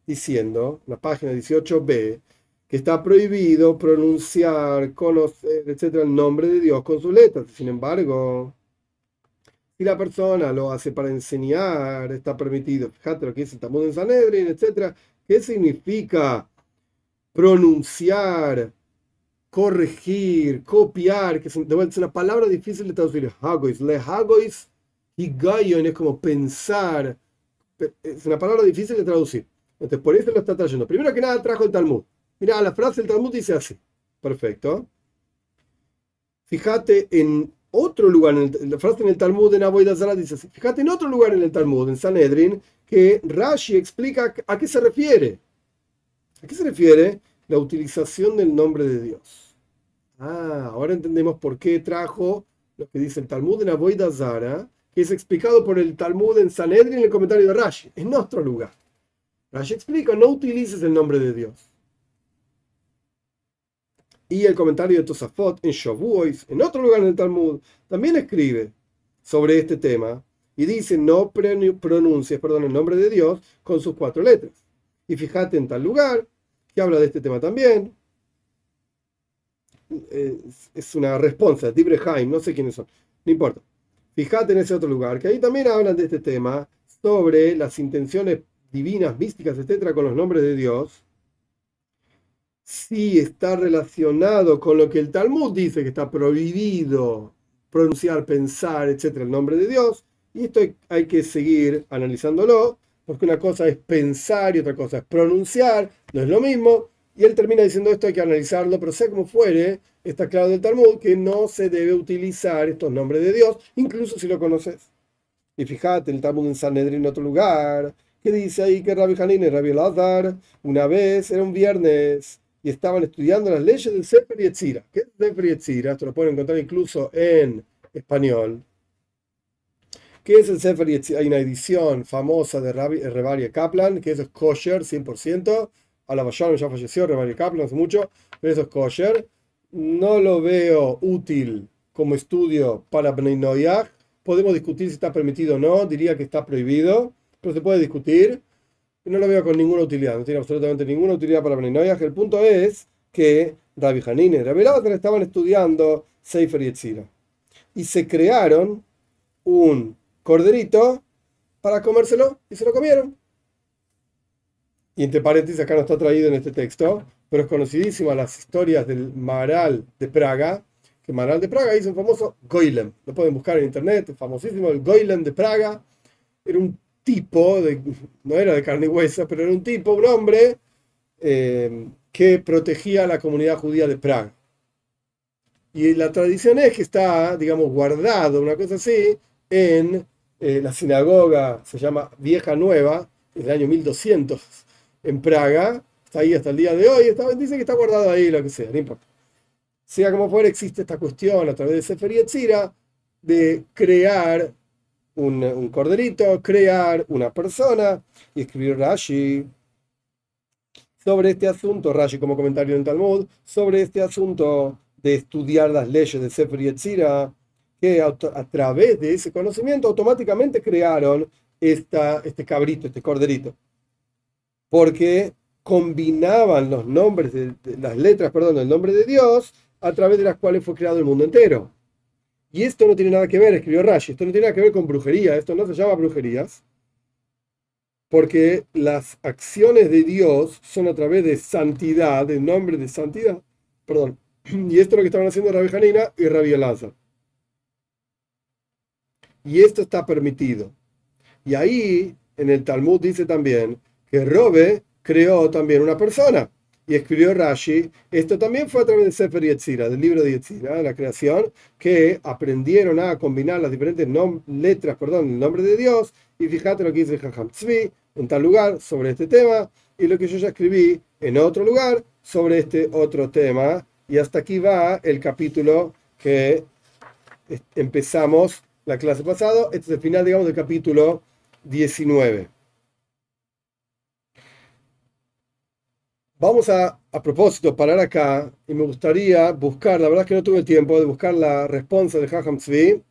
diciendo, la página 18b, que está prohibido pronunciar, conocer, etcétera, el nombre de Dios con sus letras. Sin embargo, si la persona lo hace para enseñar, está permitido. Fíjate lo que dice el Talmud en Sanedrin, etcétera. ¿Qué significa pronunciar, corregir, copiar? Que es una palabra difícil de traducir. Hagois. Le hagois y gayon es como pensar. Es una palabra difícil de traducir. Entonces, por eso lo está trayendo. Primero que nada, trajo el Talmud. Mira, la frase del Talmud dice así. Perfecto. Fíjate en otro lugar, en la frase en el Talmud de Naboy Zara dice así. Fíjate en otro lugar en el Talmud, en Sanedrin, que Rashi explica a qué se refiere. ¿A qué se refiere la utilización del nombre de Dios? Ah, ahora entendemos por qué trajo lo que dice el Talmud de Naboy Zara, que es explicado por el Talmud en Sanedrin en el comentario de Rashi, en otro lugar. Rashi explica, no utilices el nombre de Dios. Y el comentario de Tosafot en Shavuos, en otro lugar en el Talmud, también escribe sobre este tema y dice, no pronuncies perdón, el nombre de Dios con sus cuatro letras. Y fíjate en tal lugar, que habla de este tema también. Es una respuesta, Dibreheim, no sé quiénes son, no importa. Fíjate en ese otro lugar, que ahí también hablan de este tema, sobre las intenciones divinas, místicas, etcétera, con los nombres de Dios, si está relacionado con lo que el Talmud dice que está prohibido pronunciar, pensar, etcétera, el nombre de Dios, y esto hay que seguir analizándolo, porque una cosa es pensar y otra cosa es pronunciar, no es lo mismo, y él termina diciendo esto, hay que analizarlo, pero sea como fuere, está claro del Talmud que no se debe utilizar estos nombres de Dios, incluso si lo conoces. Y fíjate, el Talmud en Sanedrin en otro lugar, que dice ahí que Rabbi Hanin y Rabbi Lazar, una vez, era un viernes, y estaban estudiando las leyes del Sefer Yetzira. ¿Qué es Sefer Yetzira? Esto lo pueden encontrar incluso en español. ¿Qué es el Sefer Yetzira? Hay una edición famosa de Rabbi Rebaria Kaplan, que eso es kosher 100%. A la ya falleció, Rebaria Kaplan hace mucho, pero eso es kosher. No lo veo útil como estudio para Bnei Podemos discutir si está permitido o no, diría que está prohibido pero se puede discutir. Y no lo veo con ninguna utilidad, no tiene absolutamente ninguna utilidad para Beninoyah. El punto es que Rabbi Hanine y Rabbi estaban estudiando Sefer Yetzira. Y se crearon un corderito para comérselo y se lo comieron. Y entre paréntesis, acá no está traído en este texto, pero es conocidísima las historias del Maral de Praga, que Maral de Praga hizo un famoso Goylem. Lo pueden buscar en internet, famosísimo el Goylem de Praga. Era un tipo, no era de carne y hueso, pero era un tipo, un hombre eh, que protegía a la comunidad judía de Praga. Y la tradición es que está, digamos, guardado, una cosa así, en eh, la sinagoga, se llama Vieja Nueva, del año 1200, en Praga, está ahí hasta el día de hoy, está, dice que está guardado ahí, lo que sea, no importa. Sea como fuera, existe esta cuestión a través de Sefer Yetzira de crear un, corderito, crear una persona y escribir Rashi sobre este asunto, Rashi como comentario en Talmud, sobre este asunto de estudiar las leyes de Sefer Yetzira, que a, través de ese conocimiento automáticamente crearon esta, este cabrito, este corderito, porque combinaban los nombres, de, las letras, perdón, del nombre de Dios, a través de las cuales fue creado el mundo entero. Y esto no tiene nada que ver, escribió Rashi, esto no tiene nada que ver con brujería, esto no se llama brujerías, porque las acciones de Dios son a través de santidad, de nombre de santidad. Perdón. Y esto es lo que estaban haciendo Rabbi Janina y Rabbi Elazar. Y esto está permitido. Y ahí, en el Talmud dice también que Robe creó también una persona y escribió Rashi. Esto también fue a través del Sefer Yetzira, del libro de Yetzira, de la creación, que aprendieron a combinar las diferentes letras, perdón, el nombre de Dios. Y fíjate lo que dice Jajam Tzvi en tal lugar sobre este tema y lo que yo ya escribí en otro lugar sobre este otro tema. Y hasta aquí va el capítulo que empezamos la clase pasada. Este es el final, digamos, del capítulo 19. Vamos a, a propósito, parar acá y me gustaría buscar, la verdad es que no tuve tiempo de buscar la respuesta de Hajam Tzvi.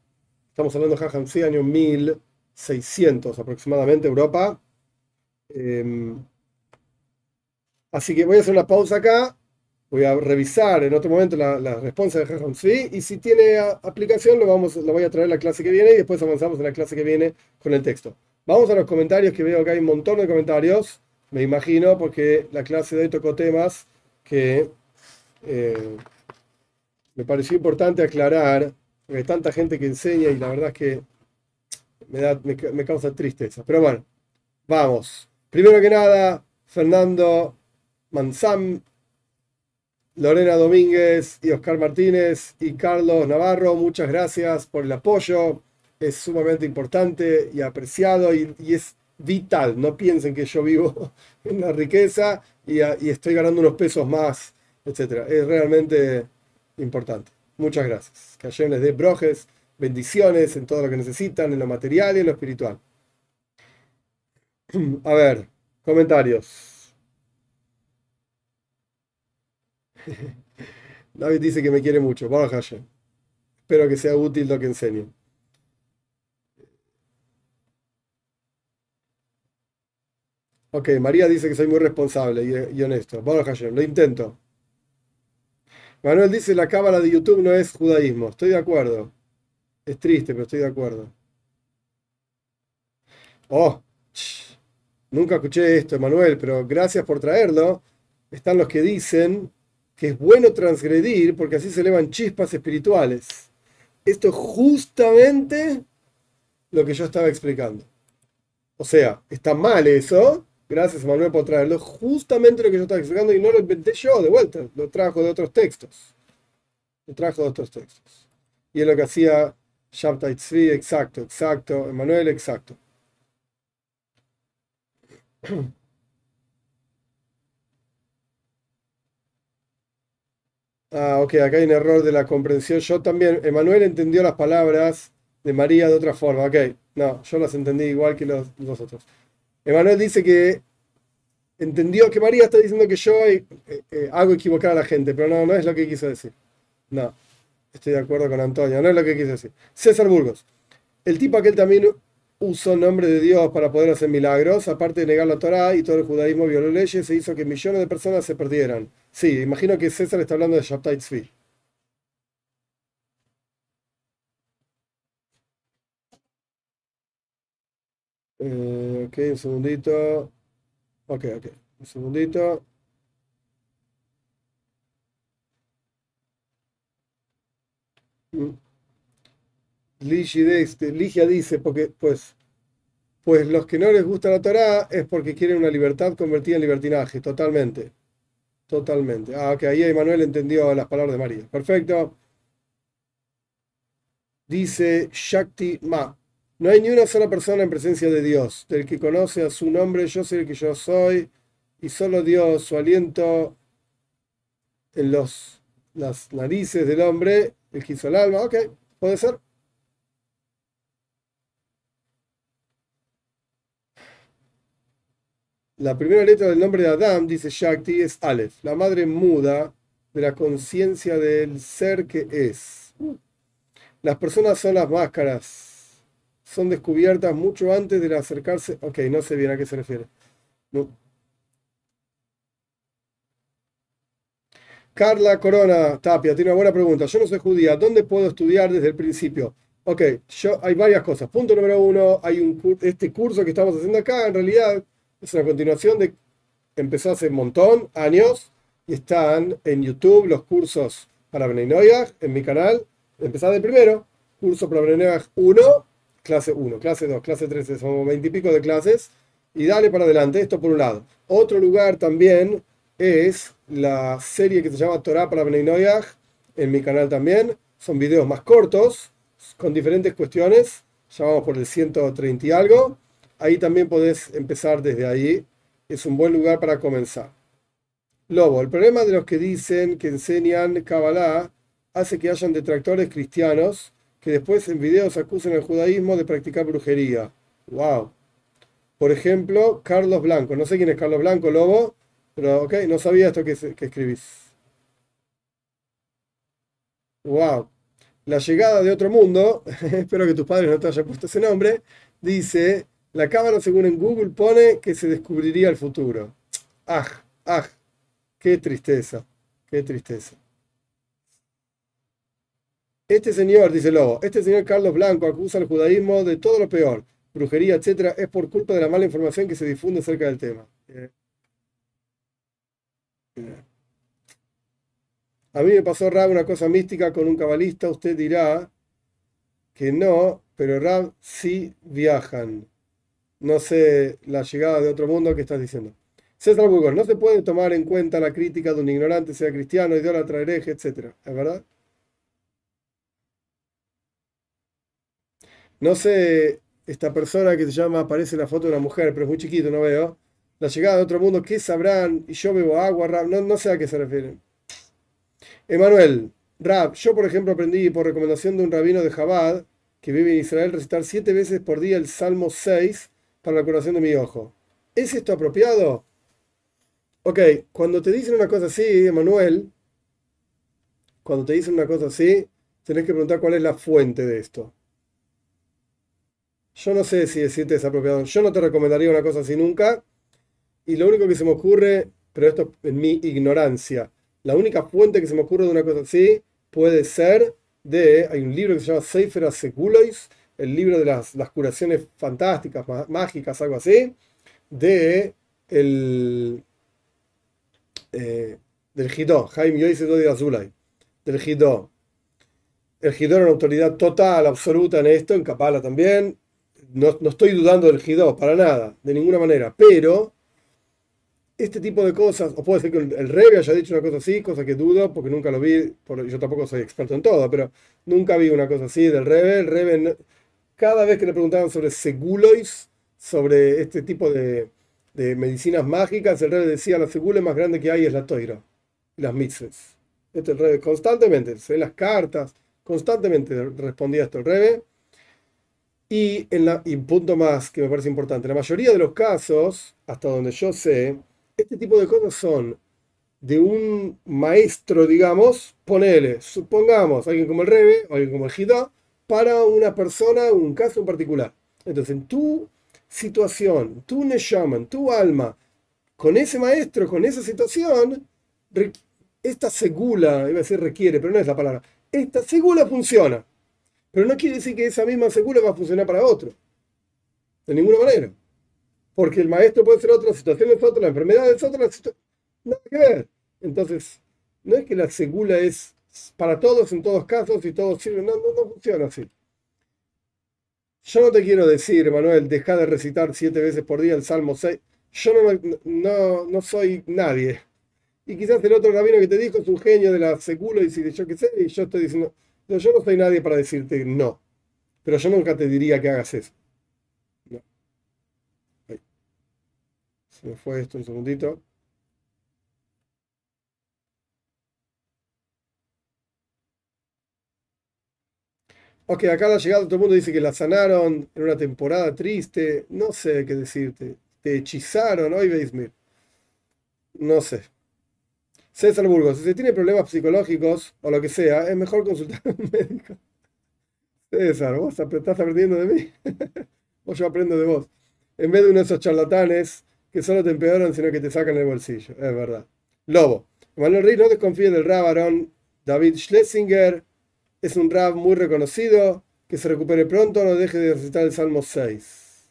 Estamos hablando de Hajam Tzvi, año 1600 aproximadamente, Europa. Em, así que voy a hacer una pausa acá. Voy a revisar en otro momento la, respuesta de Hajam Tzvi y si tiene aplicación lo, vamos, lo voy a traer la clase que viene y después avanzamos en la clase que viene con el texto. Vamos a los comentarios que veo que hay un montón de comentarios. Me imagino porque la clase de hoy tocó temas que eh, me pareció importante aclarar, porque hay tanta gente que enseña y la verdad es que me, da, causa tristeza. Pero bueno, vamos. Primero que nada, Fernando Manzam, Lorena Domínguez y Oscar Martínez y Carlos Navarro, muchas gracias por el apoyo. Es sumamente importante y apreciado y es vital. No piensen que yo vivo en la riqueza y, estoy ganando unos pesos más, etc. Es realmente importante. Muchas gracias. Que Hashem les dé brojes, bendiciones en todo lo que necesitan, en lo material y en lo espiritual. A ver, comentarios. David dice que me quiere mucho. Vamos Hashem. Espero que sea útil lo que enseño. Ok, María dice que soy muy responsable y, honesto. Bueno, Hashem, lo intento. Manuel dice la cámara de YouTube no es judaísmo. Estoy de acuerdo. Es triste, pero estoy de acuerdo. Oh, nunca escuché esto, Manuel, pero gracias por traerlo. Están los que dicen que es bueno transgredir porque así se elevan chispas espirituales. Esto es justamente lo que yo estaba explicando. O sea, está mal eso, Gracias, Manuel, por traerlo. Justamente lo que yo estaba explicando y no lo inventé yo, de vuelta. Lo trajo de otros textos. Lo trajo de otros textos. Y es lo que hacía Shabtai Tzvi, exacto, exacto. Manuel, exacto. Ah, ok, acá hay un error de la comprensión. Yo también, Emanuel entendió las palabras de María de otra forma. Ok, no, yo las entendí igual que los, los otros. Emanuel dice que entendió que María está diciendo que yo eh, eh, hago equivocar a la gente, pero no, no es lo que quiso decir. No, estoy de acuerdo con Antonio, no es lo que quiso decir. César Burgos, el tipo aquel también usó nombre de Dios para poder hacer milagros, aparte de negar la Torah y todo el judaísmo violó leyes, se hizo que millones de personas se perdieran. Sí, imagino que César está hablando de Shabtai Tzvi. Eh, ok, un segundito. Ok, ok. Un segundito. Mm. Ligia dice, porque pues, pues los que no les gusta la Torah es porque quieren una libertad convertida en libertinaje, totalmente. Totalmente. Ah, ok, ahí Emanuel entendió las palabras de María. Perfecto. Dice Shakti Ma. No hay ni una sola persona en presencia de Dios. Del que conoce a su nombre, yo soy el que yo soy, y solo Dios, su aliento en los, las narices del hombre, el que hizo el alma. Ok, puede ser. La primera letra del nombre de Adam, dice Shakti, es Aleph, la madre muda de la conciencia del ser que es. Las personas son las máscaras son descubiertas mucho antes de acercarse. Ok, no sé bien a qué se refiere. Carla Corona Tapia tiene una buena pregunta. Yo no soy judía. ¿Dónde puedo estudiar desde el principio? Ok, yo, hay varias cosas. Punto número uno, hay un, este curso que estamos haciendo acá, en realidad es una continuación de, empezó hace un montón, años, y están en YouTube los cursos para Bnei en mi canal. Empezar de primero, curso para Bnei 1, clase 1, clase 2, clase 3, son 20 y pico de clases, y dale para adelante, esto por un lado. Otro lugar también es la serie que se llama Torah para Bnei en mi canal también, son videos más cortos, con diferentes cuestiones, ya vamos por el 130 y algo, ahí también podés empezar desde ahí, es un buen lugar para comenzar. Lobo, el problema de los que dicen que enseñan Kabbalah hace que hayan detractores cristianos que después en videos acusan al judaísmo de practicar brujería. ¡Wow! Por ejemplo, Carlos Blanco. No sé quién es Carlos Blanco, Lobo, pero ok, no sabía esto que, que escribís. ¡Wow! La llegada de otro mundo, espero que tus padres no te hayan puesto ese nombre, dice, la cámara según en Google pone que se descubriría el futuro. ¡Ah! ¡Ah! ¡Qué tristeza! ¡Qué tristeza! Este señor, dice Lobo, este señor Carlos Blanco acusa al judaísmo de todo lo peor, brujería, etcétera, es por culpa de la mala información que se difunde acerca del tema. Eh, eh. A mí me pasó Rab una cosa mística con un cabalista, usted dirá que no, pero Rab sí viajan. No sé la llegada de otro mundo que estás diciendo. César Burgos, no se puede tomar en cuenta la crítica de un ignorante, sea cristiano, idólatra, hereje, etcétera. ¿Es verdad? No sé, esta persona que se llama, aparece la foto de una mujer, pero es muy chiquito, no veo. La llegada de otro mundo, ¿qué sabrán? Y yo bebo agua, rap, no, no sé a qué se refieren. Emanuel, rap, yo por ejemplo aprendí por recomendación de un rabino de Jabad, que vive en Israel, recitar siete veces por día el Salmo 6 para la curación de mi ojo. ¿Es esto apropiado? Ok, cuando te dicen una cosa así, Emanuel, cuando te dicen una cosa así, tenés que preguntar cuál es la fuente de esto. Yo no sé si decirte desapropiado. Yo no te recomendaría una cosa así nunca. Y lo único que se me ocurre, pero esto en mi ignorancia, la única fuente que se me ocurre de una cosa así puede ser de, hay un libro que se llama Sefer Asekulois, el libro de las, curaciones fantásticas, mágicas, algo así, de el, eh, del Jidó, Jaime Yoise de Azulay, del Jidó. El Jidó era una autoridad total, absoluta en esto, en Kapala también, no, estoy dudando del Jidó, para nada, de ninguna manera, pero este tipo de cosas, o puede ser que el, rey haya dicho una cosa así, cosa que dudo, porque nunca lo vi, yo tampoco soy experto en todo, pero nunca vi una cosa así del Rebe. El Rebe, cada vez que le preguntaban sobre segulois, sobre este tipo de, medicinas mágicas, el Rebe decía, la segula más grande que hay es la toira, las mitzvahs. Este el Rebe constantemente, en las cartas, constantemente respondía esto el Rebe. Y, en la, y punto más que me parece importante, la mayoría de los casos, hasta donde yo sé, este tipo de cosas son de un maestro, digamos, ponele, supongamos, alguien como el Rebe o alguien como el Gida, para una persona, un caso en particular. Entonces, en tu situación, tu Neshaman, tu alma, con ese maestro, con esa situación, esta segula, iba a decir requiere, pero no es la palabra, esta segula funciona. Pero no quiere decir que esa misma segura va a funcionar para otro. De ninguna manera. Porque el maestro puede ser otro, la situación es otra, la enfermedad es otra, nada que ver. Entonces, no es que la segula es para todos, en todos casos, y todos sirven. No, no, no funciona así. Yo no te quiero decir, Manuel, deja de recitar siete veces por día el Salmo 6. Yo no, no, no soy nadie. Y quizás el otro rabino que te dijo es un genio de la segula y si yo qué sé, y yo estoy diciendo, yo no soy nadie para decirte no, pero yo nunca te diría que hagas eso. No. Se me fue esto un segundito. Ok, acá la llegada todo el mundo dice que la sanaron en una temporada triste. No sé qué decirte. Te hechizaron hoy, Beismir. No sé. César Burgos, si se tiene problemas psicológicos o lo que sea, es mejor consultar a un médico. César, vos estás aprendiendo de mí. o yo aprendo de vos. En vez de uno de esos charlatanes que solo te empeoran, sino que te sacan el bolsillo. Es verdad. Lobo. Manuel Rey no desconfíe del rab David Schlesinger. Es un rab muy reconocido. Que se recupere pronto, no deje de recitar el Salmo 6.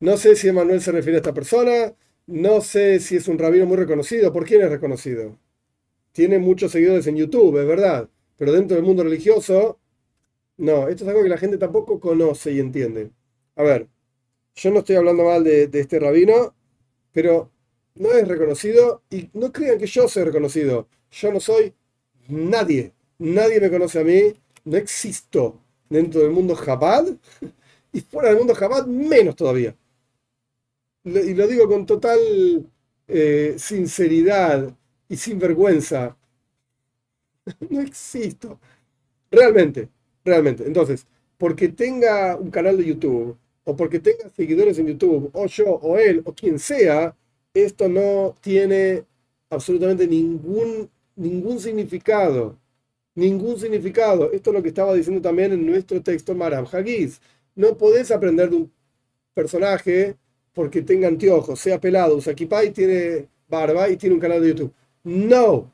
No sé si Emanuel se refiere a esta persona no sé si es un rabino muy reconocido. ¿Por quién es reconocido? Tiene muchos seguidores en YouTube, es verdad. Pero dentro del mundo religioso No, esto es algo que la gente tampoco conoce y entiende. A ver, yo no estoy hablando mal de, de este rabino, pero no es reconocido y no crean que yo soy reconocido. Yo no soy nadie. Nadie me conoce a mí. No existo dentro del mundo Jabad y fuera del mundo Jabad menos todavía. Y lo digo con total eh, sinceridad y sin vergüenza. No existo. Realmente, realmente. Entonces, porque tenga un canal de YouTube, o porque tenga seguidores en YouTube, o yo, o él, o quien sea, esto no tiene absolutamente ningún, ningún significado. Ningún significado. Esto es lo que estaba diciendo también en nuestro texto Maram Hagiz. No podés aprender de un personaje porque tenga anteojos, sea pelado, usa equipa y tiene barba y tiene un canal de YouTube. No.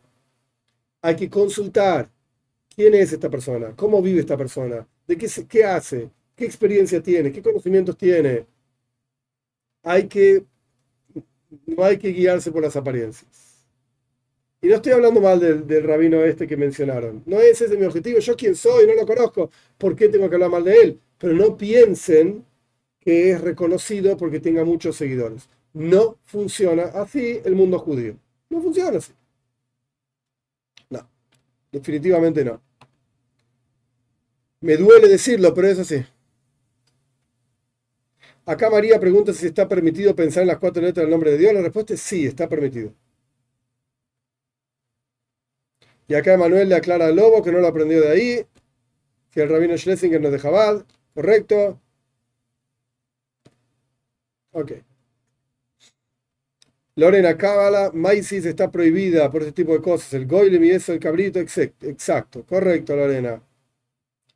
Hay que consultar quién es esta persona, cómo vive esta persona, de qué, hace, qué experiencia tiene, qué conocimientos tiene. Hay que no hay que guiarse por las apariencias. Y no estoy hablando mal del, rabino este que mencionaron. No es ese mi objetivo. Yo quién soy, no lo conozco. ¿Por qué tengo que hablar mal de él? Pero no piensen que es reconocido porque tenga muchos seguidores. No funciona así el mundo judío. No funciona así. No, definitivamente no. Me duele decirlo, pero es así. Acá María pregunta si está permitido pensar en las cuatro letras del nombre de Dios. La respuesta es sí, está permitido. Y acá Manuel le aclara al lobo que no lo aprendió de ahí, que el rabino Schlesinger no es de Jabal, correcto. Ok. Lorena Cábala, Maisis está prohibida por este tipo de cosas. El goylem y eso, el cabrito, exacto, correcto, Lorena.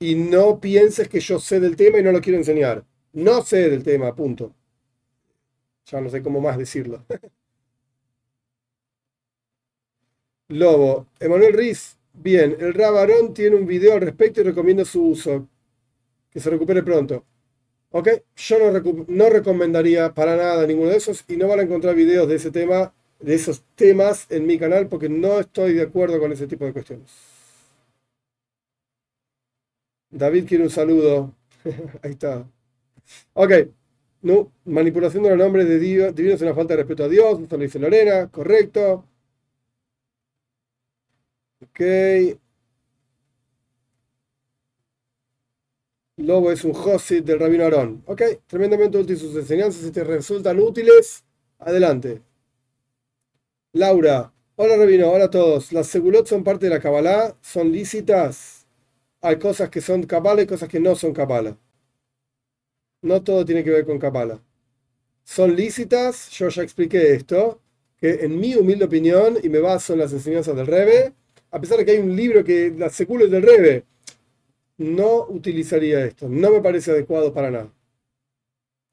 Y no pienses que yo sé del tema y no lo quiero enseñar. No sé del tema, punto. Ya no sé cómo más decirlo. Lobo. Emanuel Riz. Bien, el Rabarón tiene un video al respecto y recomienda su uso. Que se recupere pronto. ¿Ok? Yo no, recomendaría para nada ninguno de esos y no van a encontrar videos de ese tema, de esos temas en mi canal porque no estoy de acuerdo con ese tipo de cuestiones. David quiere un saludo. Ahí está. Ok, no, manipulación de los nombres de Dios, es una falta de respeto a Dios, esto lo dice Lorena, correcto. Ok. Lobo es un Josit del Rabino Aarón. Ok, tremendamente útil sus enseñanzas. Si te resultan útiles, adelante. Laura, hola Rabino, hola a todos. Las segulot son parte de la Kabbalah, son lícitas. Hay cosas que son Kabbalah y cosas que no son Kabbalah no todo tiene que ver con Kabbalah. Son lícitas, yo ya expliqué esto, que en mi humilde opinión, y me baso en las enseñanzas del Rebe, a pesar de que hay un libro que la secula es del Rebe, no utilizaría esto, no me parece adecuado para nada.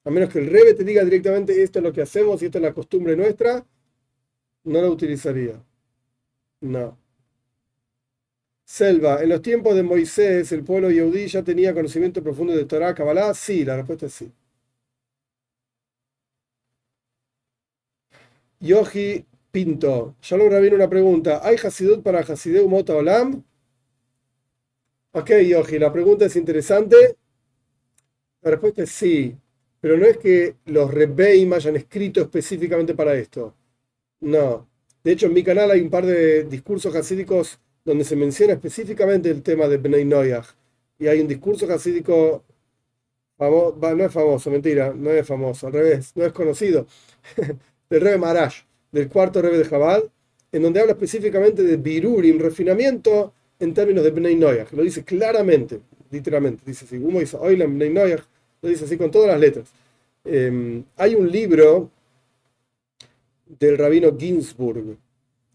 A menos que el Rebe te diga directamente esto es lo que hacemos y esto es la costumbre nuestra, no lo utilizaría. No. Selva, en los tiempos de Moisés, ¿el pueblo yaudí ya tenía conocimiento profundo de Torah, Kabbalah? Sí, la respuesta es sí. Yogi Pinto, ya logra bien una pregunta. ¿Hay Hasidut para Hasideu Mota Olam? Ok, Yogi, la pregunta es interesante. La respuesta es sí, pero no es que los Rebeim hayan escrito específicamente para esto. No. De hecho, en mi canal hay un par de discursos hasídicos donde se menciona específicamente el tema de Bnei Noyach. Y hay un discurso hasídico, no es famoso, mentira, no es famoso, al revés, no es conocido, del Rebe Marash, del cuarto Rebe de Jabal, en donde habla específicamente de Birurim, refinamiento en términos de Bnei Noyach. Lo dice claramente, literalmente, dice así, Humo dice Oilam Bnei Noyach, lo dice así con todas las letras. Em, hay un libro del rabino Ginsburg,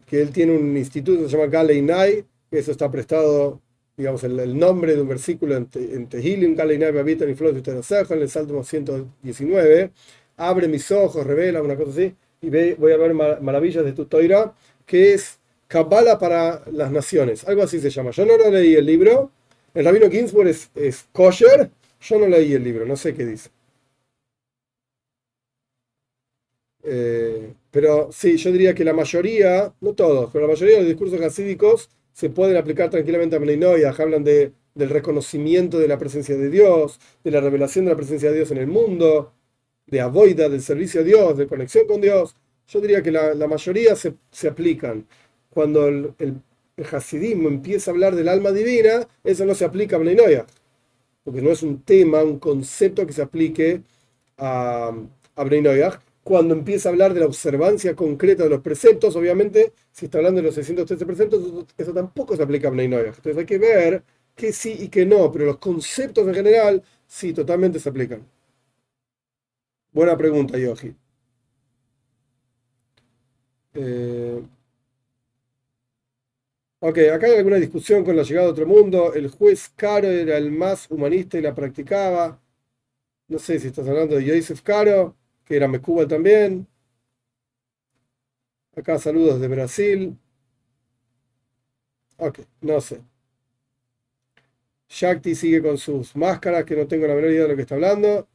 que él tiene un instituto que se llama Galeinai, que eso está prestado, digamos, el, nombre de un versículo en, en Tehillim, Galeinai Babitan y Flot en el Salmo 119, abre mis ojos, revela una cosa así, y ve, voy a ver maravillas de tu toira, que es Kabbalah para las naciones, algo así se llama. Yo no lo leí el libro, el rabino Ginsburg es, kosher, yo no leí el libro, no sé qué dice. Eh, pero sí, yo diría que la mayoría, no todos, pero la mayoría de los discursos hasídicos se pueden aplicar tranquilamente a Meninoia. Hablan de del reconocimiento de la presencia de Dios, de la revelación de la presencia de Dios en el mundo, de avoida, del servicio a Dios, de conexión con Dios. Yo diría que la, mayoría se, aplican. Cuando el, el, hasidismo empieza a hablar del alma divina, eso no se aplica a Bleinoya, porque no es un tema, un concepto que se aplique a, a cuando empieza a hablar de la observancia concreta de los preceptos, obviamente, si está hablando de los 613 preceptos, eso tampoco se aplica a Bnei Entonces hay que ver que sí y que no, pero los conceptos en general sí, totalmente se aplican. Buena pregunta, Yogi. Eh, ok, acá hay alguna discusión con la llegada de otro mundo. El juez Caro era el más humanista y la practicaba. No sé si estás hablando de Joseph Caro que era Mecubal también. Acá saludos de Brasil. Ok, no sé. Shakti sigue con sus máscaras, que no tengo la menor idea de lo que está hablando.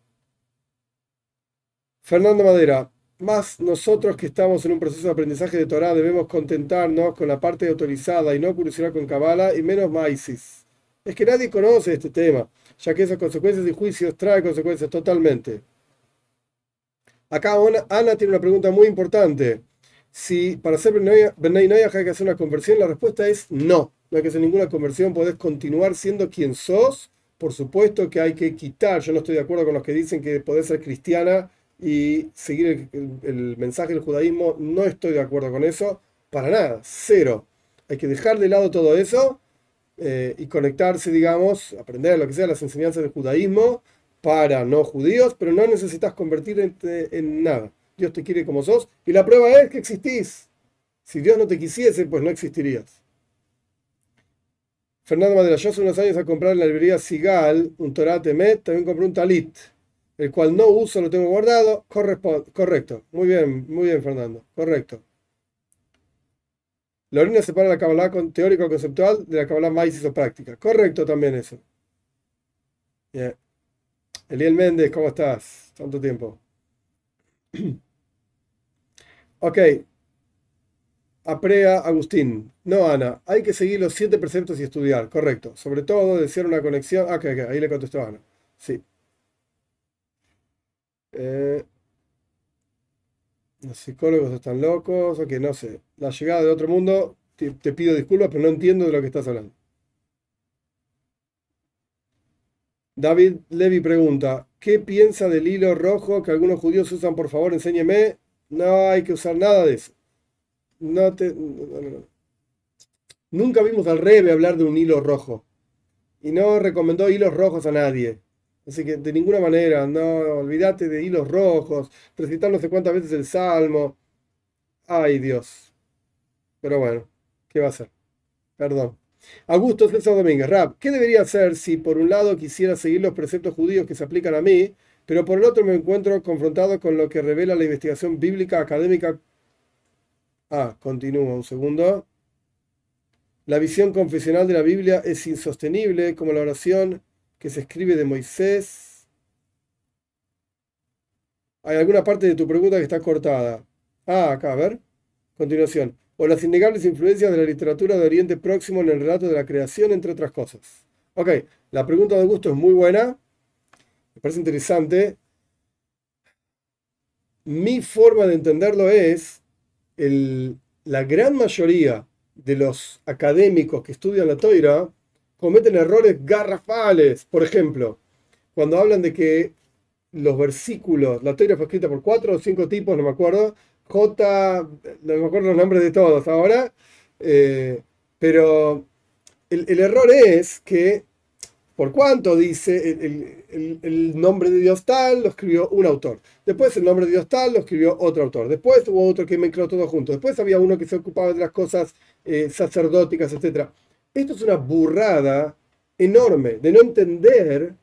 Fernando Madera, más nosotros que estamos en un proceso de aprendizaje de Torah debemos contentarnos con la parte autorizada y no curiosidad con Kabbalah y menos Maisis. Es que nadie conoce este tema, ya que esas consecuencias y juicios trae consecuencias totalmente. Acá Ana tiene una pregunta muy importante. Si para ser Bernay hay que hacer una conversión, la respuesta es no. No hay que hacer ninguna conversión, podés continuar siendo quien sos. Por supuesto que hay que quitar, yo no estoy de acuerdo con los que dicen que podés ser cristiana y seguir el, mensaje del judaísmo, no estoy de acuerdo con eso, para nada, cero. Hay que dejar de lado todo eso eh, y conectarse, digamos, aprender lo que sea, las enseñanzas del judaísmo para no judíos, pero no necesitas convertirte en nada. Dios te quiere como sos y la prueba es que existís. Si Dios no te quisiese, pues no existirías. Fernando Madera, yo hace unos años a comprar en la librería Sigal un Torah Temet, también compré un Talit, el cual no uso, lo tengo guardado. correcto. Muy bien, muy bien, Fernando. Correcto. Lorena separa la Kabbalah teórico-conceptual de la Kabbalah más o práctica. Correcto también eso. Bien. Eliel Méndez, ¿cómo estás? Tanto tiempo. ok. Aprea Agustín. No, Ana. Hay que seguir los siete preceptos y estudiar. Correcto. Sobre todo, desear una conexión. Ah, ok, ok. Ahí le contestó Ana. Sí. Eh, los psicólogos están locos. Ok, no sé. La llegada de otro mundo. te pido disculpas, pero no entiendo de lo que estás hablando. David Levy pregunta, ¿qué piensa del hilo rojo que algunos judíos usan? Por favor, enséñeme. No hay que usar nada de eso. Nunca vimos al Rebe hablar de un hilo rojo. Y no recomendó hilos rojos a nadie. Así que de ninguna manera, no, olvídate de hilos rojos, recitar no sé cuántas veces el Salmo. Ay Dios. Pero bueno, ¿qué va a hacer? Perdón. Augusto César Domínguez, Rap, ¿qué debería hacer si por un lado quisiera seguir los preceptos judíos que se aplican a mí, pero por el otro me encuentro confrontado con lo que revela la investigación bíblica académica? Ah, continúa un segundo. La visión confesional de la Biblia es insostenible, como la oración que se escribe de Moisés. Hay alguna parte de tu pregunta que está cortada. Ah, acá, a ver. Continuación o las innegables influencias de la literatura de Oriente Próximo en el relato de la creación, entre otras cosas. Ok, la pregunta de Augusto es muy buena, me parece interesante. Mi forma de entenderlo es, el, la gran mayoría de los académicos que estudian la toira cometen errores garrafales. Por ejemplo, cuando hablan de que los versículos, la toira fue escrita por cuatro o cinco tipos, no me acuerdo, J, no me acuerdo los nombres de todos ahora, eh, pero el, error es que, por cuanto dice el, nombre de Dios tal, lo escribió un autor. Después el nombre de Dios tal, lo escribió otro autor. Después hubo otro que mezcló todo junto. Después había uno que se ocupaba de las cosas eh, sacerdóticas, etc. Esto es una burrada enorme de no entender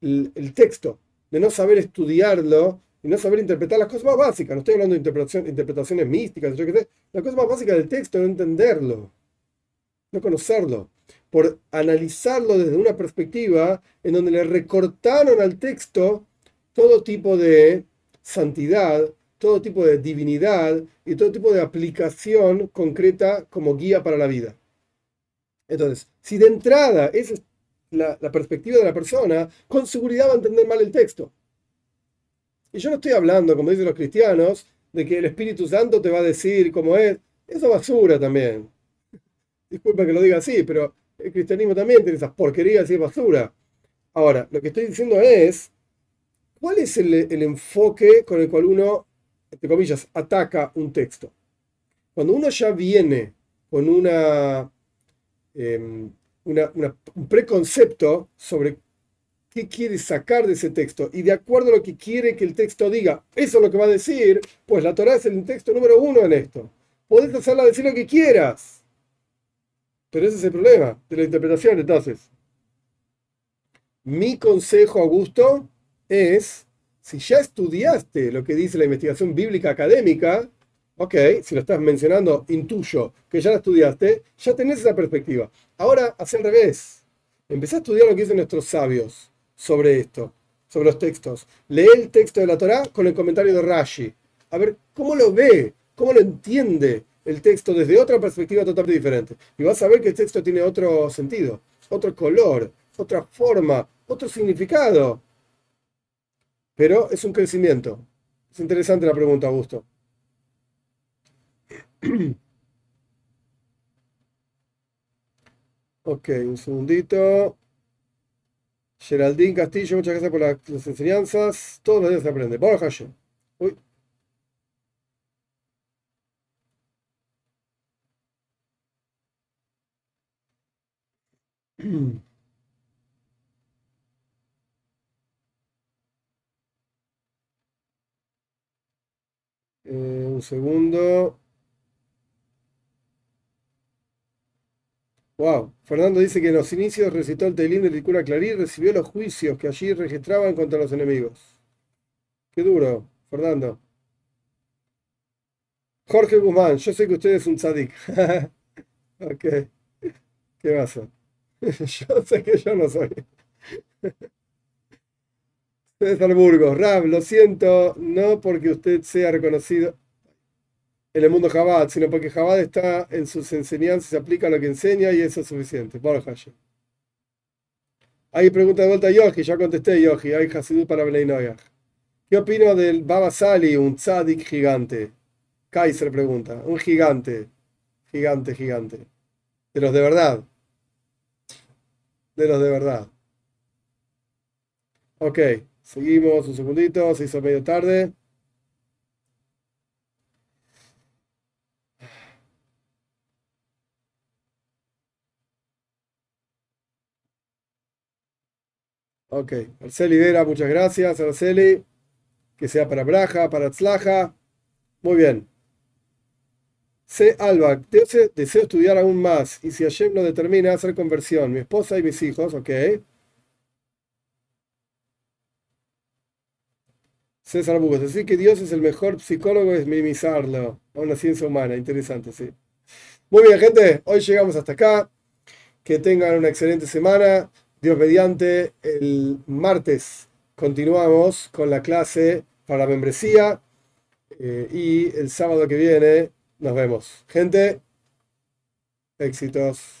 el texto, de no saber estudiarlo y no saber interpretar las cosas más básicas. No estoy hablando de interpretación, interpretaciones místicas, yo qué sé. La cosa más básica del texto, no entenderlo, no conocerlo, por analizarlo desde una perspectiva en donde le recortaron al texto todo tipo de santidad, todo tipo de divinidad y todo tipo de aplicación concreta como guía para la vida. Entonces, si de entrada ese la, la perspectiva de la persona, con seguridad va a entender mal el texto. Y yo no estoy hablando, como dicen los cristianos, de que el Espíritu Santo te va a decir cómo es. Eso es basura también. Disculpa que lo diga así, pero el cristianismo también tiene esas porquerías y es basura. Ahora, lo que estoy diciendo es, ¿cuál es el, enfoque con el cual uno, entre comillas, ataca un texto? Cuando uno ya viene con una, em, un preconcepto sobre qué quiere sacar de ese texto y de acuerdo a lo que quiere que el texto diga, eso es lo que va a decir, pues la Torah es el texto número uno en esto. Podés hacerla decir lo que quieras. Pero ese es el problema de la interpretación, entonces. Mi consejo, Augusto, es, si ya estudiaste lo que dice la investigación bíblica académica, ok, si lo estás mencionando, intuyo que ya la estudiaste, ya tenés esa perspectiva. Ahora, hace al revés. Empecé a estudiar lo que dicen nuestros sabios sobre esto, sobre los textos. Lee el texto de la Torá con el comentario de Rashi. A ver cómo lo ve, cómo lo entiende el texto desde otra perspectiva totalmente diferente. Y vas a ver que el texto tiene otro sentido, otro color, otra forma, otro significado. Pero es un crecimiento. Es interesante la pregunta, Augusto. Ok, un segundito. Geraldine Castillo, muchas gracias por las enseñanzas. Todos los días se aprende. Borja Uy. Eh, un segundo. Wow. Fernando dice que en los inicios recitó el Teilín de Licura Clarí y recibió los juicios que allí registraban contra los enemigos. Qué duro, Fernando. Jorge Guzmán, yo sé que usted es un tzadik. ok. ¿Qué pasa? yo sé que yo no soy. César Burgos, Rab, lo siento, no porque usted sea reconocido en el mundo Jabad, sino porque Jabad está en sus enseñanzas, se aplica lo que enseña y eso es suficiente. Por Hay pregunta de vuelta a Yogi, ya contesté Yogi, hay Hasidut para Beleinoyah. ¿Qué opino del Baba Sali, un tzadik gigante? Kaiser pregunta, un gigante, gigante, gigante. De los de verdad. De los de verdad. Ok, seguimos un segundito, se hizo medio tarde. Ok, Arceli Vera, muchas gracias, Arceli. Que sea para Braja, para Tzlaja. Muy bien. C. Alba, deseo estudiar aún más y si Hashem no determina hacer conversión, mi esposa y mis hijos, ok. César Bugos, decir que Dios es el mejor psicólogo es minimizarlo a una ciencia humana, interesante, sí. Muy bien, gente, hoy llegamos hasta acá. Que tengan una excelente semana. Dios mediante, el martes continuamos con la clase para membresía eh, y el sábado que viene nos vemos. Gente, éxitos.